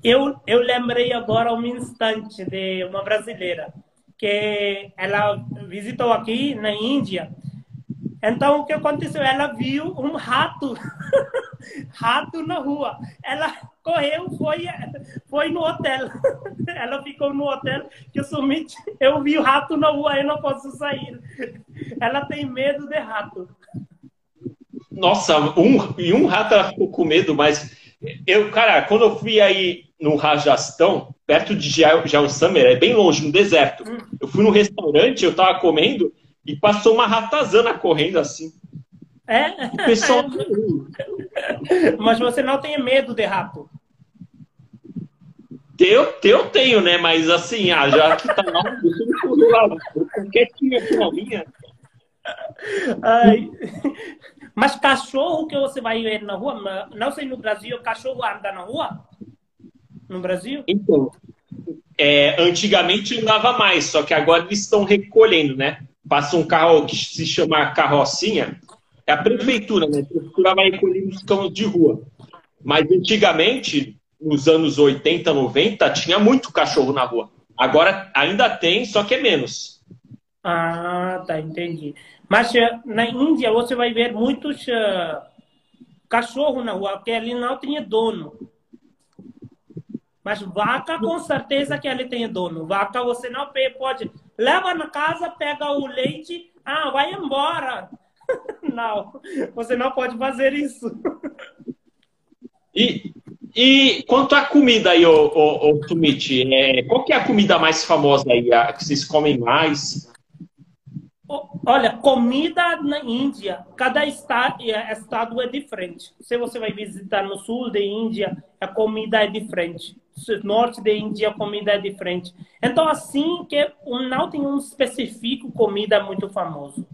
Eu, eu lembrei agora um instante de uma brasileira que ela visitou aqui na Índia. Então, o que aconteceu? Ela viu um rato, rato na rua. Ela correu, foi, foi no hotel. Ela ficou no hotel, que somente eu vi o rato na rua, eu não posso sair. Ela tem medo de rato. Nossa, um, e um rato ela ficou com medo, mas eu, cara, quando eu fui aí no Rajastão, perto de Summer, é bem longe, no deserto. Hum. Eu fui num restaurante, eu tava comendo e passou uma ratazana correndo assim. É? O pessoal... Mas você não tem medo de rato? Eu, eu tenho, né? Mas assim, ah, já que tá lá, lá. Qualquer time aqui na minha. Ai. Mas cachorro que você vai ver na rua, não sei no Brasil, cachorro anda na rua? No Brasil? Então, é, antigamente andava mais, só que agora eles estão recolhendo, né? passa um carro que se chama carrocinha, é a prefeitura, né? A prefeitura vai recolher os cães de rua. Mas antigamente, nos anos 80, 90, tinha muito cachorro na rua. Agora ainda tem, só que é menos. Ah, tá, entendi. Mas eh, na Índia você vai ver muitos uh, cachorros na rua, porque ali não tinha dono. Mas vaca, com certeza que ele tem dono. Vaca você não pode. Leva na casa, pega o leite, ah, vai embora. Não, você não pode fazer isso. E, e quanto à comida aí, ô, ô, ô Tumiti, é, qual que é a comida mais famosa aí, a que vocês comem mais? Olha, comida na Índia, cada estado, é, estado é diferente. Se você vai visitar no sul da Índia, a comida é diferente. No norte da Índia, a comida é diferente. Então, assim que não tem um específico comida muito famoso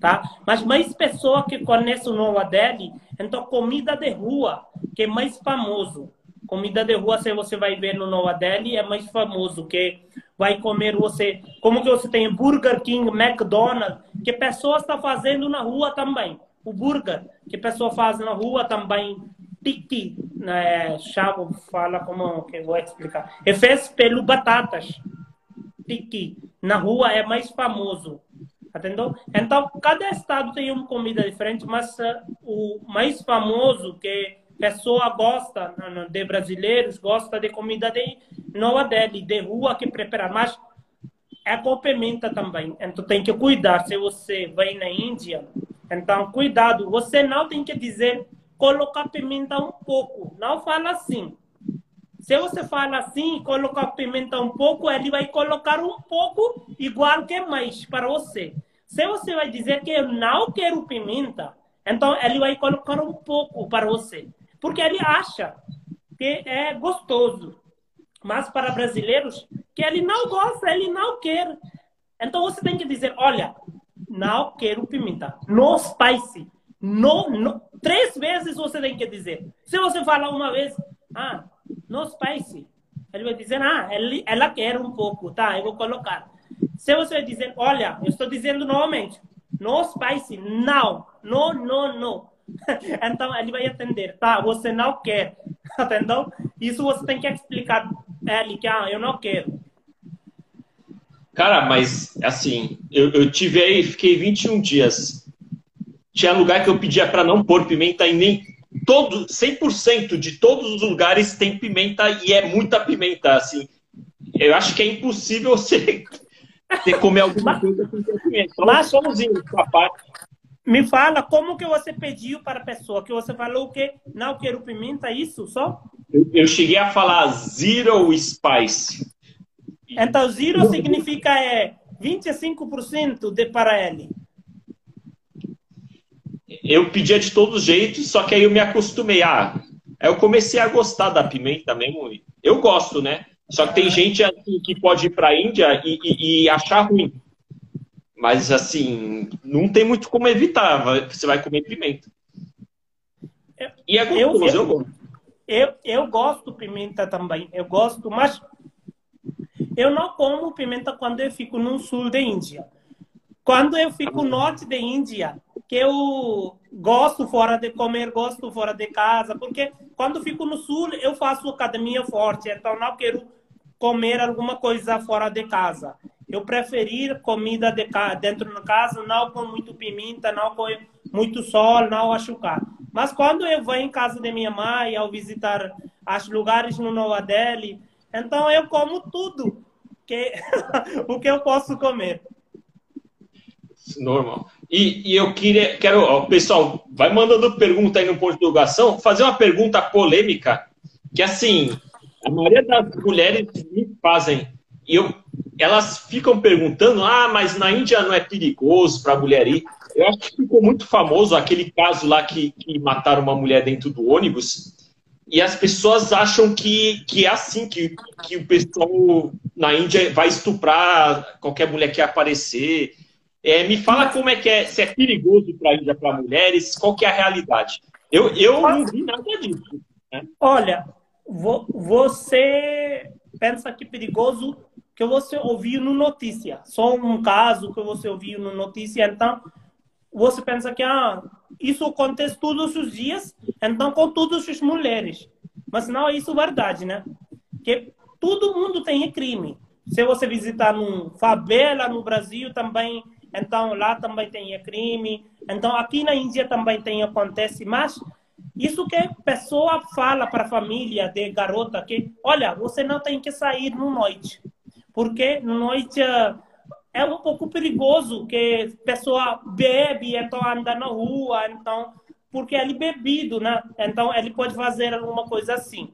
tá? Mas mais pessoas que conhecem o Nova Delhi, então comida de rua, que é mais famoso. Comida de rua, se você vai ver no Nova Delhi, é mais famoso, que vai comer você, como que você tem Burger King, McDonald's, que pessoas estão tá fazendo na rua também. O burger, que pessoa faz na rua também, tiki, né, chavo, fala como que eu vou explicar. É feito pelo batatas. Tiki. Na rua é mais famoso. Entendeu? Então, cada estado tem uma comida diferente, mas uh, o mais famoso que pessoa gosta de brasileiros gosta de comida de Nova Delhi, de rua que prepara, mas é com pimenta também. Então tem que cuidar. Se você vai na Índia, então cuidado. Você não tem que dizer colocar pimenta um pouco. Não fala assim. Se você fala assim, colocar pimenta um pouco, ele vai colocar um pouco igual que mais para você. Se você vai dizer que eu não quero pimenta, então ele vai colocar um pouco para você. Porque ele acha que é gostoso. Mas para brasileiros, que ele não gosta, ele não quer. Então você tem que dizer, olha, não quero pimenta. No spicy. No, no. Três vezes você tem que dizer. Se você falar uma vez, ah, no spicy. Ele vai dizer, ah, ele, ela quer um pouco, tá? Eu vou colocar. Se você dizer, olha, eu estou dizendo novamente, no spicy, não, não, não, não. Então ele vai entender, tá? Você não quer, entendeu? Isso você tem que explicar a ele que ah, eu não quero. Cara, mas assim, eu, eu tive aí, fiquei 21 dias. Tinha lugar que eu pedia para não pôr pimenta e nem todo 100% de todos os lugares tem pimenta e é muita pimenta, assim. Eu acho que é impossível você ter comer alguma coisa com pimenta. Só mas, sozinho, papai. Me fala como que você pediu para a pessoa, que você falou que não quero pimenta, isso só? Eu, eu cheguei a falar zero spice. Então, zero significa é 25% de para ele eu pedia de todos os jeitos, só que aí eu me acostumei. Ah, aí eu comecei a gostar da pimenta mesmo. Eu gosto, né? Só que tem gente assim, que pode ir para a Índia e, e, e, achar ruim. Mas, assim, não tem muito como evitar. Você vai comer pimenta. E é gostoso, eu, eu, eu gosto. Eu, eu gosto pimenta também. Eu gosto, mas eu não como pimenta quando eu fico no sul da Índia. Quando eu fico no norte da Índia, que eu gosto fora de comer, gosto fora de casa, porque quando fico no sul eu faço academia forte, então não quero comer alguma coisa fora de casa. Eu preferir comida de dentro da casa, não com muito pimenta, não com muito sol, não açúcar. Mas quando eu vou em casa de minha mãe, ao visitar os lugares no Nova Delhi, então eu como tudo que o que eu posso comer. Normal. E, e eu queria, quero, ó, pessoal, vai mandando pergunta aí no ponto de divulgação, fazer uma pergunta polêmica, que assim, a maioria das mulheres me fazem, e eu, elas ficam perguntando, ah, mas na Índia não é perigoso para a mulher ir. Eu acho que ficou muito famoso aquele caso lá que, que mataram uma mulher dentro do ônibus, e as pessoas acham que, que é assim, que, que o pessoal na Índia vai estuprar qualquer mulher que aparecer. É, me fala como é que é, se é perigoso para ainda para mulheres, qual que é a realidade. Eu, eu não vi nada disso. Né? Olha, você pensa que perigoso que você ouviu no notícia, só um caso que você ouviu no notícia, então você pensa que ah, isso acontece todos os dias, então com todas as mulheres. Mas não é isso verdade, né? Que todo mundo tem crime. Se você visitar num favela no Brasil também, então lá também tem crime. Então aqui na Índia também tem acontece, mas isso que a pessoa fala para a família de garota que, olha, você não tem que sair no noite, porque no noite eh, é um pouco perigoso que pessoa bebe, então anda na rua, então porque ele bebido, né? Então ele pode fazer alguma coisa assim.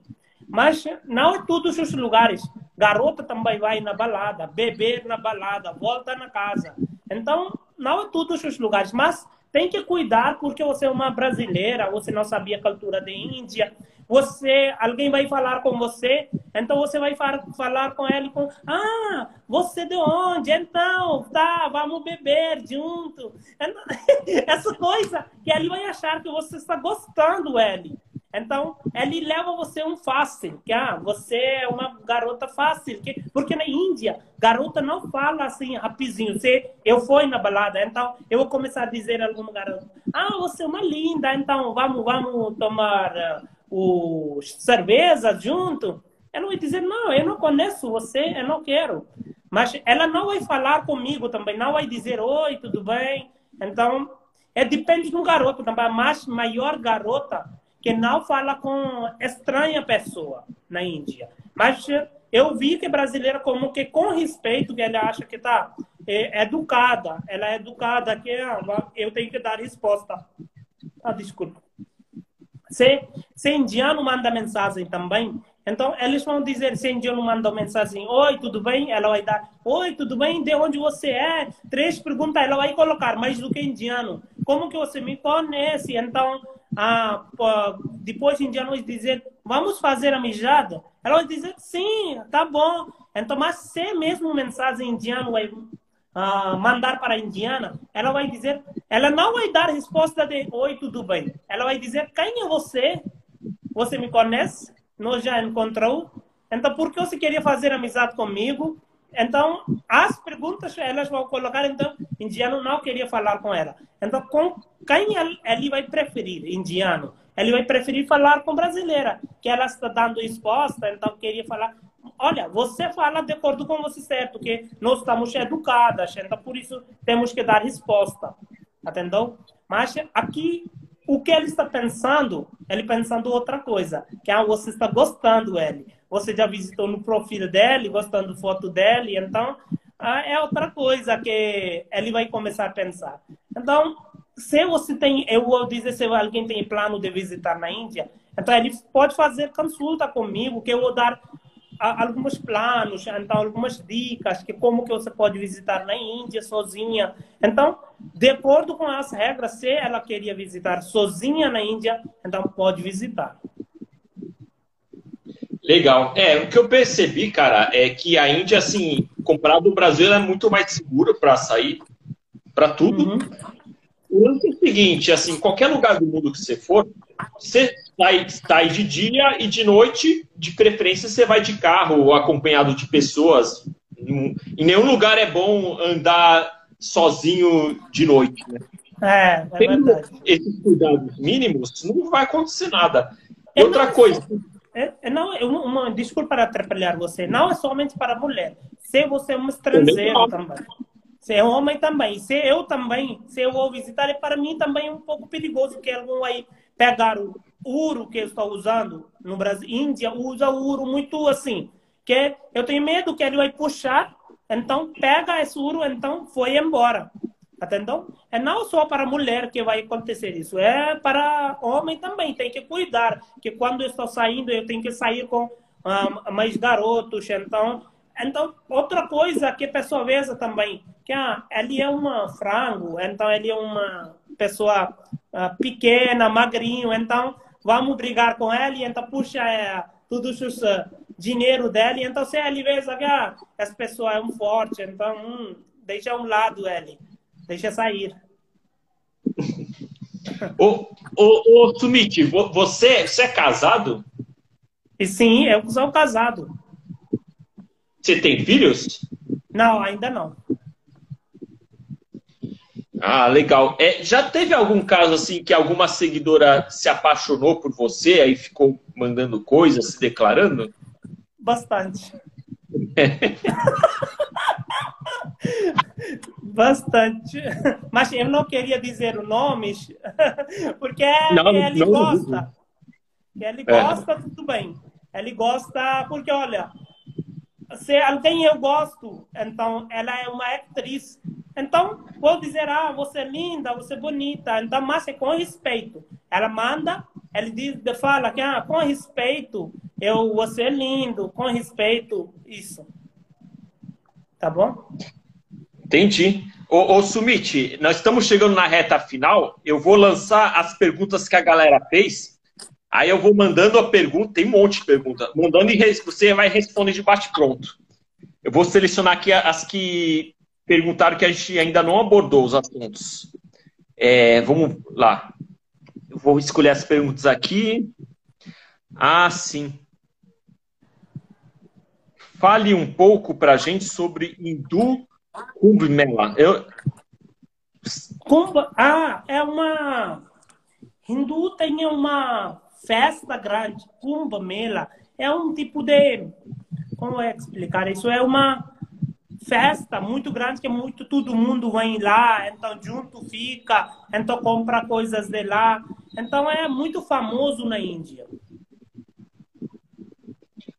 Mas não é todos os lugares. Garota também vai na balada, beber na balada, volta na casa. Então, não é todos os lugares. Mas tem que cuidar porque você é uma brasileira, você não sabia a cultura da Índia. Você, alguém vai falar com você, então você vai falar com ele com, ah, você de onde? Então, tá, vamos beber junto. Essa coisa que ele vai achar que você está gostando ele. Então, ele leva você um fácil, que ah, você é uma garota fácil. Que, porque na Índia, garota não fala assim rapidinho. Se eu fui na balada, então eu vou começar a dizer a alguma garota, ah, você é uma linda, então vamos, vamos tomar uh, o cerveja junto. Ela vai dizer, não, eu não conheço você, eu não quero. Mas ela não vai falar comigo também, não vai dizer, oi, tudo bem? Então, é, depende do garoto também. Mas maior garota, que não fala com estranha pessoa na Índia. Mas eu vi que brasileira como que com respeito que ela acha que tá é, educada, ela é educada que ah, eu tenho que dar resposta. Ah, desculpa. Se, se indiano manda mensagem também, então eles vão dizer, se indiano manda mensagem, oi, tudo bem? Ela vai dar, oi, tudo bem? De onde você é? Três perguntas, ela vai colocar mais do que indiano. Como que você me conhece? Então, ah, depois nós dizer, vamos fazer a mijada? Ela vai dizer, sim, tá bom. Então, mas se mesmo mensagem indiana vai ah, mandar para a indiana, ela vai dizer, ela não vai dar resposta de oi, tudo bem. Ela vai dizer, quem é você? Você me conhece? Nós já encontrou? Então, por que você queria fazer amizade comigo? Então, as perguntas elas vão colocar, então, indiano não queria falar com ela. Então, com quem ele vai preferir, indiano? Ele vai preferir falar com brasileira, que ela está dando resposta, então queria falar. Olha, você fala de acordo com você certo, que nós estamos educadas, então por isso temos que dar resposta. Entendeu? Mas aqui, o que ele está pensando, ele pensando outra coisa, que é você está gostando dele você já visitou no perfil dele, gostando da foto dele, então ah, é outra coisa que ele vai começar a pensar. Então, se você tem, eu vou dizer se alguém tem plano de visitar na Índia, então ele pode fazer consulta comigo, que eu vou dar alguns planos, então algumas dicas que como que você pode visitar na Índia sozinha. Então, de acordo com as regras, se ela queria visitar sozinha na Índia, então pode visitar. Legal. É, o que eu percebi, cara, é que a Índia, assim, comprado do Brasil, é muito mais seguro para sair, para tudo. Uhum. O lance é o seguinte, assim, qualquer lugar do mundo que você for, você sai, sai de dia e de noite, de preferência, você vai de carro ou acompanhado de pessoas. Em nenhum lugar é bom andar sozinho de noite, né? É, é Tem verdade. esses cuidados mínimos, não vai acontecer nada. E outra coisa, é, é, não, é uma, uma, desculpa para atrapalhar você, não é somente para mulher. Se você é um estrangeiro também. Se é homem também. Se eu também, se eu vou visitar, é para mim também é um pouco perigoso que algum aí pegar o ouro que eu estou usando no Brasil. Índia usa ouro muito assim, que eu tenho medo que ele vai puxar, então pega esse ouro, então foi embora. Entendeu? É não só para mulher que vai acontecer isso, é para homem também. Tem que cuidar, que quando eu estou saindo, eu tenho que sair com um, mais garotos. Então, então, outra coisa que a pessoa vê também, que ah, ele é um frango, então ele é uma pessoa uh, pequena, magrinho, então vamos brigar com ele, então puxa é, tudo os dinheiro dele, então se ele vê que essa pessoa é um forte, então hum, deixa um lado ele. Deixa sair. ô, ô, ô Sumit, você, você é casado? Sim, eu sou casado. Você tem filhos? Não, ainda não. Ah, legal. É, já teve algum caso assim que alguma seguidora se apaixonou por você, aí ficou mandando coisas, se declarando? Bastante. Bastante. Mas eu não queria dizer nomes, porque não, ele não, gosta. Não. Ele gosta, é. tudo bem. Ele gosta porque, olha, se alguém eu gosto, então ela é uma atriz. Então, vou dizer, ah, você é linda, você é bonita. Então, mas é com respeito. Ela manda, ele diz, fala que, ah, com respeito, eu, você é lindo, com respeito, isso. Tá bom? Entendi. Ô, ô Sumit, nós estamos chegando na reta final. Eu vou lançar as perguntas que a galera fez. Aí eu vou mandando a pergunta, tem um monte de pergunta, mandando e você vai responder de bate-pronto. Eu vou selecionar aqui as que perguntaram que a gente ainda não abordou os assuntos. É, vamos lá. Eu vou escolher as perguntas aqui. Ah, sim. Fale um pouco para a gente sobre hindu Kumbh Mela. Eu... Kumbh, ah, é uma... Hindu tem uma festa grande, Kumbh Mela. É um tipo de... Como é explicar? Isso é uma festa muito grande que muito todo mundo vai lá, então junto fica, então compra coisas de lá. Então é muito famoso na Índia.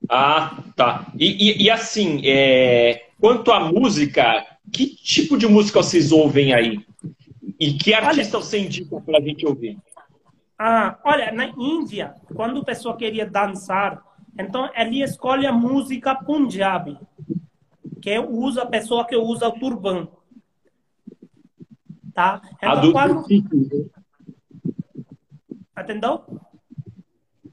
Ah, tá. E, e, e assim, é, quanto à música, que tipo de música vocês ouvem aí? E que artista olha, você indica para a gente ouvir? Ah, olha, na Índia, quando a pessoa queria dançar, então ele escolhe a música Punjabi, que usa a pessoa que usa o turban. Tá? Então, a do, quando... Entendeu?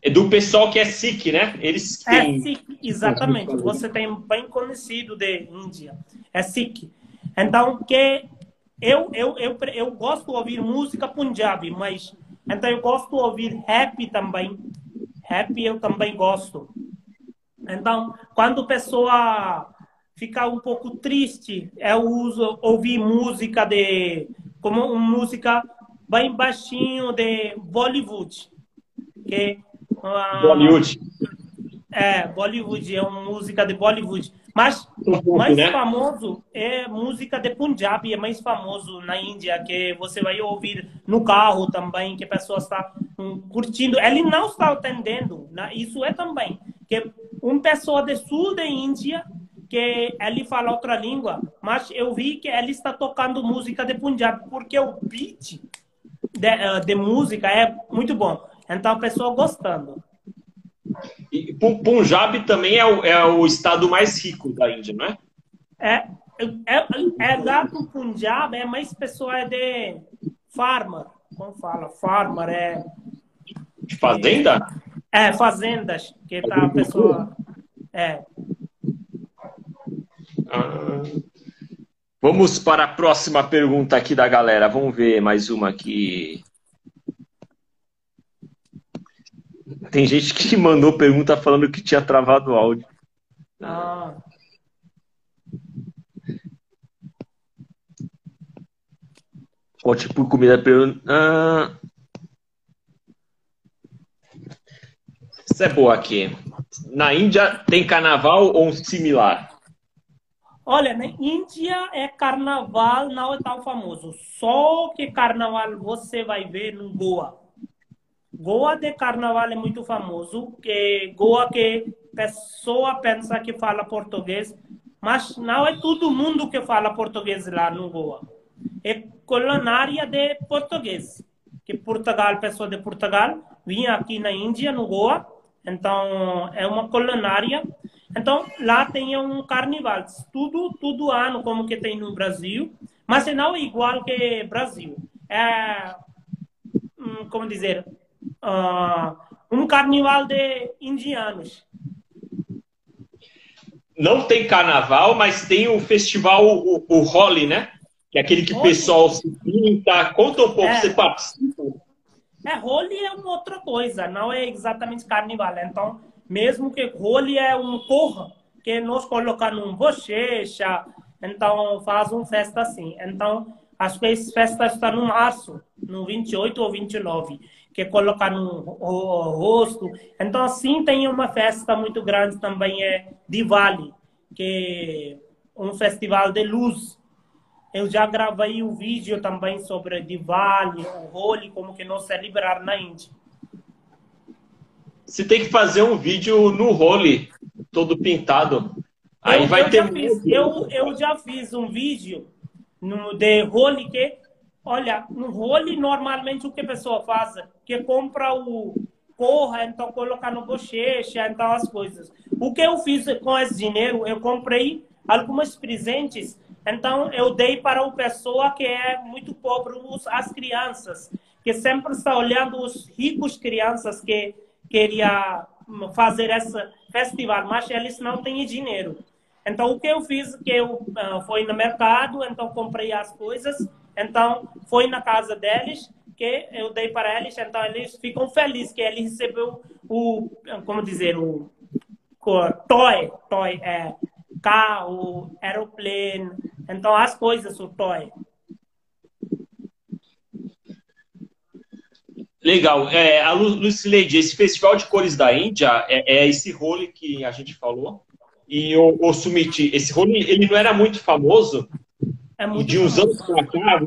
É do pessoal que é Sikh, né? Eles é têm... É Sikh, exatamente. Você tem bem conhecido de Índia. É Sikh. Então, que eu, eu, eu, eu gosto de ouvir música Punjabi, mas então eu gosto de ouvir rap também. Rap eu também gosto. Então, quando pessoa fica um pouco triste, eu uso ouvir música de como música bem baixinho de Bollywood, que Bollywood. É, Bollywood, é uma música de Bollywood. Mas um mais né? famoso é música de Punjab, é mais famoso na Índia, que você vai ouvir no carro também, que a pessoa está um, curtindo. Ele não está atendendo, né? isso é também. Que uma pessoa do sul da Índia, que ele fala outra língua, mas eu vi que ele está tocando música de Punjab, porque o beat de, eh, de música é muito bom. Então, a pessoa gostando. E Punjab também é o, é o estado mais rico da Índia, não é? É, é, é lá pro Punjab, é mais pessoa de farmer, como fala? Farmer é... De fazenda? É, fazendas, que tá a pessoa... É. Vamos para a próxima pergunta aqui da galera. Vamos ver mais uma aqui. Tem gente que mandou pergunta falando que tinha travado o áudio. Ah. Conte por comida. Ah. Isso é boa aqui. Na Índia tem carnaval ou um similar? Olha, na Índia é carnaval, não é tão famoso. Só que carnaval você vai ver no Goa. Goa de carnaval é muito famoso, que Goa que pessoa pensa que fala português, mas não é todo mundo que fala português lá no Goa. É colônia de português. Que Portugal, pessoa de Portugal, vinha aqui na Índia, no Goa, então é uma colônia. Então lá tem um carnaval, tudo, tudo ano como que tem no Brasil, mas não é igual que Brasil. É, hum, como dizer, uh, um carnaval de indianos. Não tem carnaval, mas tem o festival, o, o Holi, né? Que é aquele que o pessoal se pinta. Conta um pouco, é. você participa? É, Holi é uma outra coisa, não é exatamente carnaval. Então, mesmo que Holi é um cor, que nós colocamos um bochecha, então faz uma festa assim. Então, acho que essa festa está no março, no 28 ou 29, que coloca no rosto. Então, assim, tem uma festa muito grande também, é Diwali, que é um festival de luz. Eu já gravei um vídeo também sobre Diwali, o Holi, como que nós celebrar na Índia. Você tem que fazer um vídeo no Holi, todo pintado. Aí eu, vai eu ter. Já fiz, eu, eu já fiz um vídeo no, de Holi que, olha, no Holi normalmente o que a pessoa faz? Que compra o porra, então colocar no bochecha, então as coisas. O que eu fiz com esse dinheiro? Eu comprei algumas presentes, então eu dei para uma pessoa que é muito pobre, as crianças, que sempre está olhando os ricos crianças que queria fazer esse festival, mas eles não têm dinheiro. Então, o que eu fiz, que eu uh, fui no mercado, então comprei as coisas, então foi na casa deles, que eu dei para eles, então eles ficam felizes que ele recebeu o, como dizer, o, o toy, toy, é, carro, aeroplane, então as coisas, o toy. Legal. É, a Lucileide, esse Festival de Cores da Índia é, é esse role que a gente falou. E o, o Sumit, esse role, ele não era muito famoso. É muito e de uns famoso. anos para cá,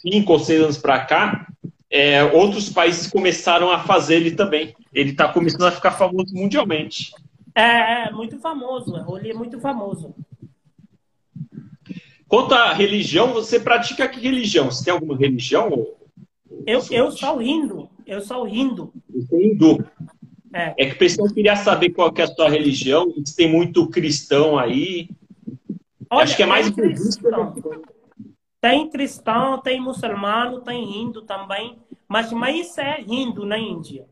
cinco ou seis anos para cá, é, outros países começaram a fazer ele também. Ele está começando a ficar famoso mundialmente. É, é muito famoso. O role é muito famoso. Quanto à religião, você pratica que religião? Você tem alguma religião? Eu, eu sou hindu. Eu sou hindu. Você é hindu. É. é que o pessoal queria saber qual que é a sua religião. Se tem muito cristão aí. Olha, Acho que é mais cristão. Tem cristão, tem muçulmano, tem hindu também. Mas mais é hindu na Índia.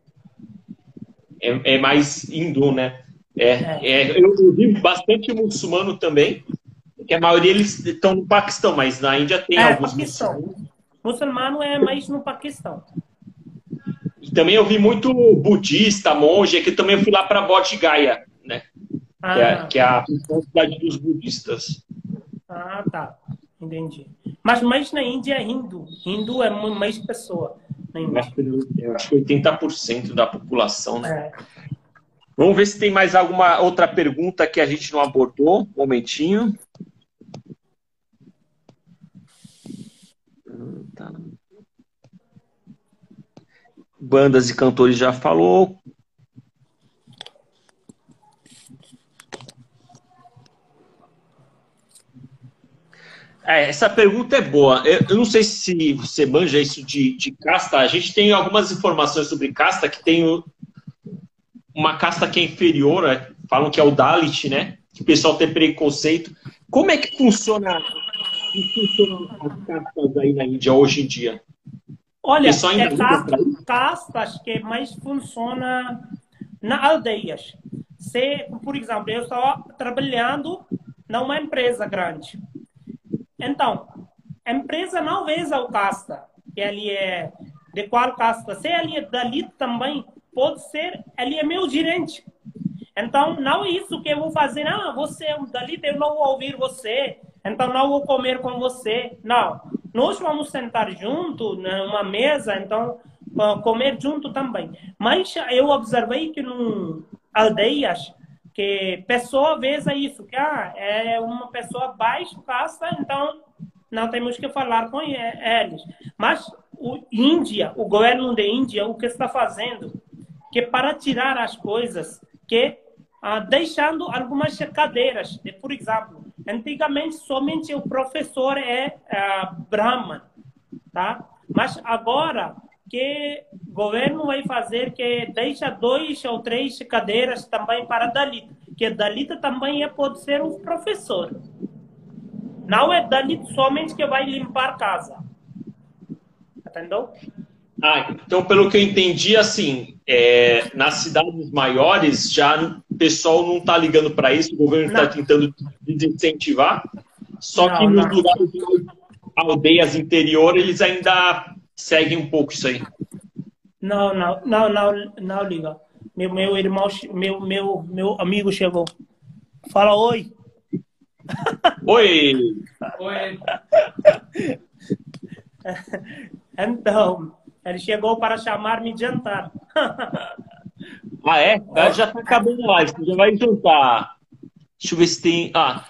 É, é mais hindu, né? É, é. é eu vi bastante muçulmano também, que a maioria eles estão no Paquistão, mas na Índia tem é, alguns Paquistão. muçulmanos. Muçulmano é mais no Paquistão. Também eu vi muito budista, monge, que também eu fui lá para Bodh Gaya, né? Ah. Que, é, que é a cidade dos budistas. Ah, tá. Entendi. Mas mais na Índia é hindu. Hindu é mais pessoa. Eu acho que 80% da população, né? É. Vamos ver se tem mais alguma outra pergunta que a gente não abordou. Um momentinho. Tá. Bandas e cantores já falou. É, essa pergunta é boa. Eu, não sei se você manja isso de, de, casta. A gente tem algumas informações sobre casta que tem uma casta que é inferior, né? falam que é o Dalit, né? Que o pessoal tem preconceito. Como é que funciona que funcionam as castas aí na Índia hoje em dia? Olha, é casta, castas que mais funciona nas aldeias. Se, por exemplo, eu estou trabalhando numa empresa grande. Então, a empresa não vê a casta, que ali é de qual casta. Se ali é Dalit também, pode ser, ele é meu gerente. Então, não é isso que eu vou fazer. Ah, você é um Dalit, eu não vou ouvir você. Então não vou comer com você. Não. Nós vamos sentar junto numa mesa, então comer junto também. Mas eu observei que em aldeias que pessoa veja isso, que ah, é uma pessoa baixa casta, então não temos que falar com eles. Mas o Índia, o governo da Índia, o que está fazendo, que para tirar as coisas, que ah, deixando algumas cadeiras, por exemplo, Antigamente, somente o professor é uh, Brahman, tá? Mas agora que o governo vai fazer que deixa dois ou três cadeiras também para Dalit, que Dalit também é, pode ser um professor. Não é Dalit somente que vai limpar casa. Entendeu? Ah, então, pelo que eu entendi, assim, é, nas cidades maiores já o pessoal não está ligando para isso, o governo está tentando desincentivar, só não, que nos não. lugares de aldeias interior eles ainda seguem um pouco isso aí. Não, não, não, não, não liga. Meu, meu irmão, meu, meu, meu amigo chegou. Fala oi. Oi. Oi. Então, ele chegou para chamar-me de jantar. Ah, é? Já está acabando a live, já vai jantar. Deixa eu ver se tem. Ah,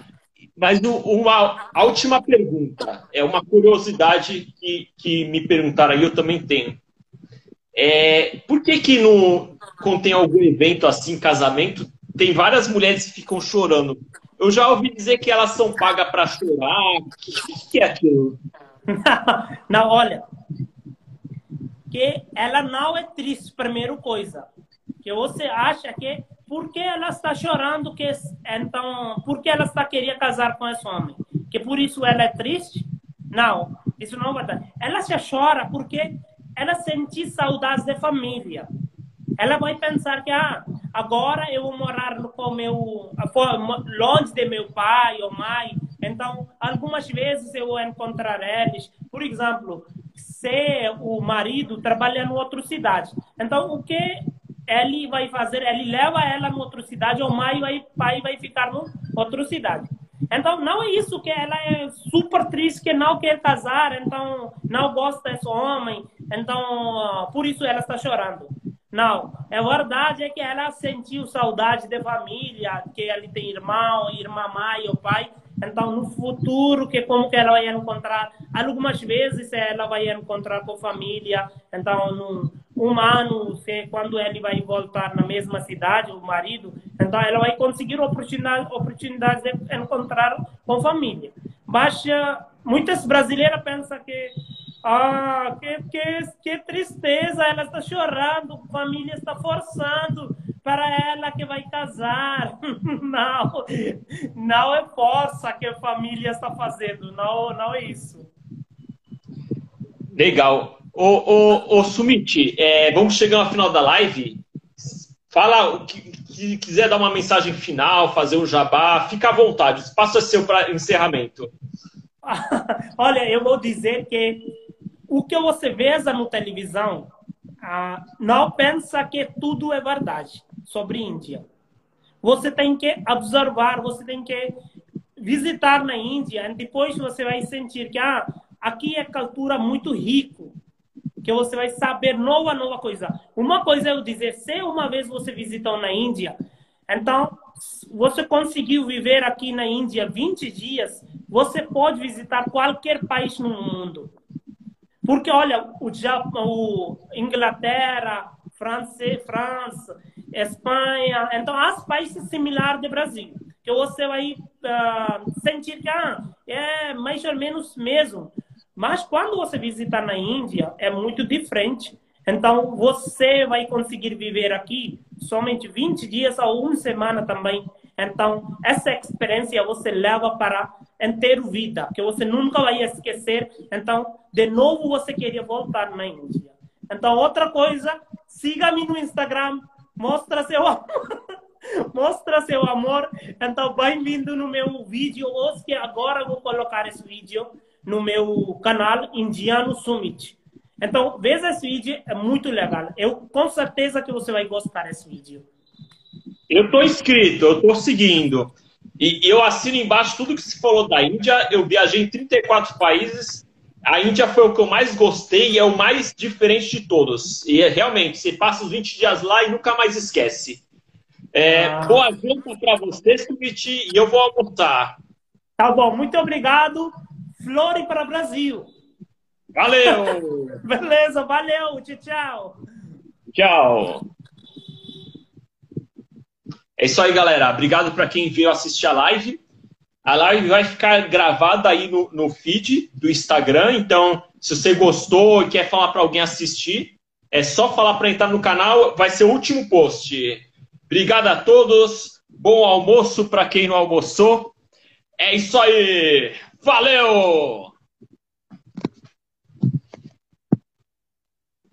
mas uma a última pergunta é uma curiosidade que, que me perguntaram aí, eu também tenho. É, por que que no, quando tem algum evento assim, casamento, tem várias mulheres que ficam chorando? Eu já ouvi dizer que elas são pagas para chorar. O que, que, é aquilo? Não, olha, que ela não é triste, primeira coisa. Que você acha que por que ela está chorando que então por que ela está querendo casar com esse homem? Que por isso ela é triste? Não isso não é verdade. Ela já chora porque ela sente saudades da família. Ela vai pensar que ah agora eu vou morar com meu longe de meu pai ou mãe. Então algumas vezes eu vou encontrar eles. Por exemplo se o marido trabalha em outra cidade então o que ele vai fazer, ele leva ela em outra cidade, o mãe vai, pai vai ficar em outra cidade. Então, não é isso que ela é super triste, que não quer casar, então não gosta desse homem, então por isso ela está chorando. Não, é verdade é que ela sentiu saudade da família, que ele tem irmão, irmã mãe ou pai, então, no futuro, que como que ela vai encontrar? Algumas vezes ela vai encontrar com a família. Então, num, um ano, se, quando ele vai voltar na mesma cidade, o marido, então ela vai conseguir oportunidade, oportunidade de encontrar com a família. Mas uh, muitas brasileiras pensam que ah, que, que, que tristeza, ela está chorando, a família está forçando para ela que vai casar. Não, não é força que a família está fazendo, não, não é isso. Legal. Ô, ô, ô Sumit, é, vamos chegar ao final da live. Fala o que, que, quiser dar uma mensagem final, fazer um jabá, fica à vontade. O espaço é seu para encerramento. Olha, eu vou dizer que o que você vê na televisão ah, não pensa que tudo é verdade sobre Índia. Você tem que observar, você tem que visitar na Índia, e depois você vai sentir que ah, aqui é cultura muito rico que você vai saber nova, nova coisa. Uma coisa é eu dizer, se uma vez você visitou na Índia, então você conseguiu viver aqui na Índia 20 dias, você pode visitar qualquer país no mundo. Porque, olha, o, Japão, o Inglaterra, França, França, Espanha, então, há países similares do Brasil, que você vai uh, sentir que ah, é mais ou menos mesmo. Mas quando você visitar na Índia, é muito diferente. Então, você vai conseguir viver aqui somente 20 dias ou uma semana também. Então, essa experiência você leva para inteiro vida, que você nunca vai esquecer. Então, de novo, você queria voltar na Índia. Então, outra coisa, siga-me no Instagram, mostra seu amor. mostra seu amor. Então, bem-vindo no meu vídeo. Hoje, agora vou colocar esse vídeo no meu canal Indiano Summit. Então, veja esse vídeo, é muito legal. Eu com certeza que você vai gostar desse vídeo. Eu estou inscrito, eu estou seguindo. E eu assino embaixo tudo que se falou da Índia. Eu viajei em 34 países. A Índia foi o que eu mais gostei e é o mais diferente de todos. E é, realmente, você passa os 20 dias lá e nunca mais esquece. É, ah. Boa janta para você, Subit, e eu vou almoçar. Tá bom, muito obrigado. Flore para o Brasil. Valeu! Beleza, valeu, tchau, tchau. Tchau. É isso aí, galera. Obrigado para quem veio assistir a live. A live vai ficar gravada aí no, no feed do Instagram. Então, se você gostou e quer falar para alguém assistir, é só falar para entrar no canal. Vai ser o último post. Obrigado a todos. Bom almoço para quem não almoçou. É isso aí. Valeu!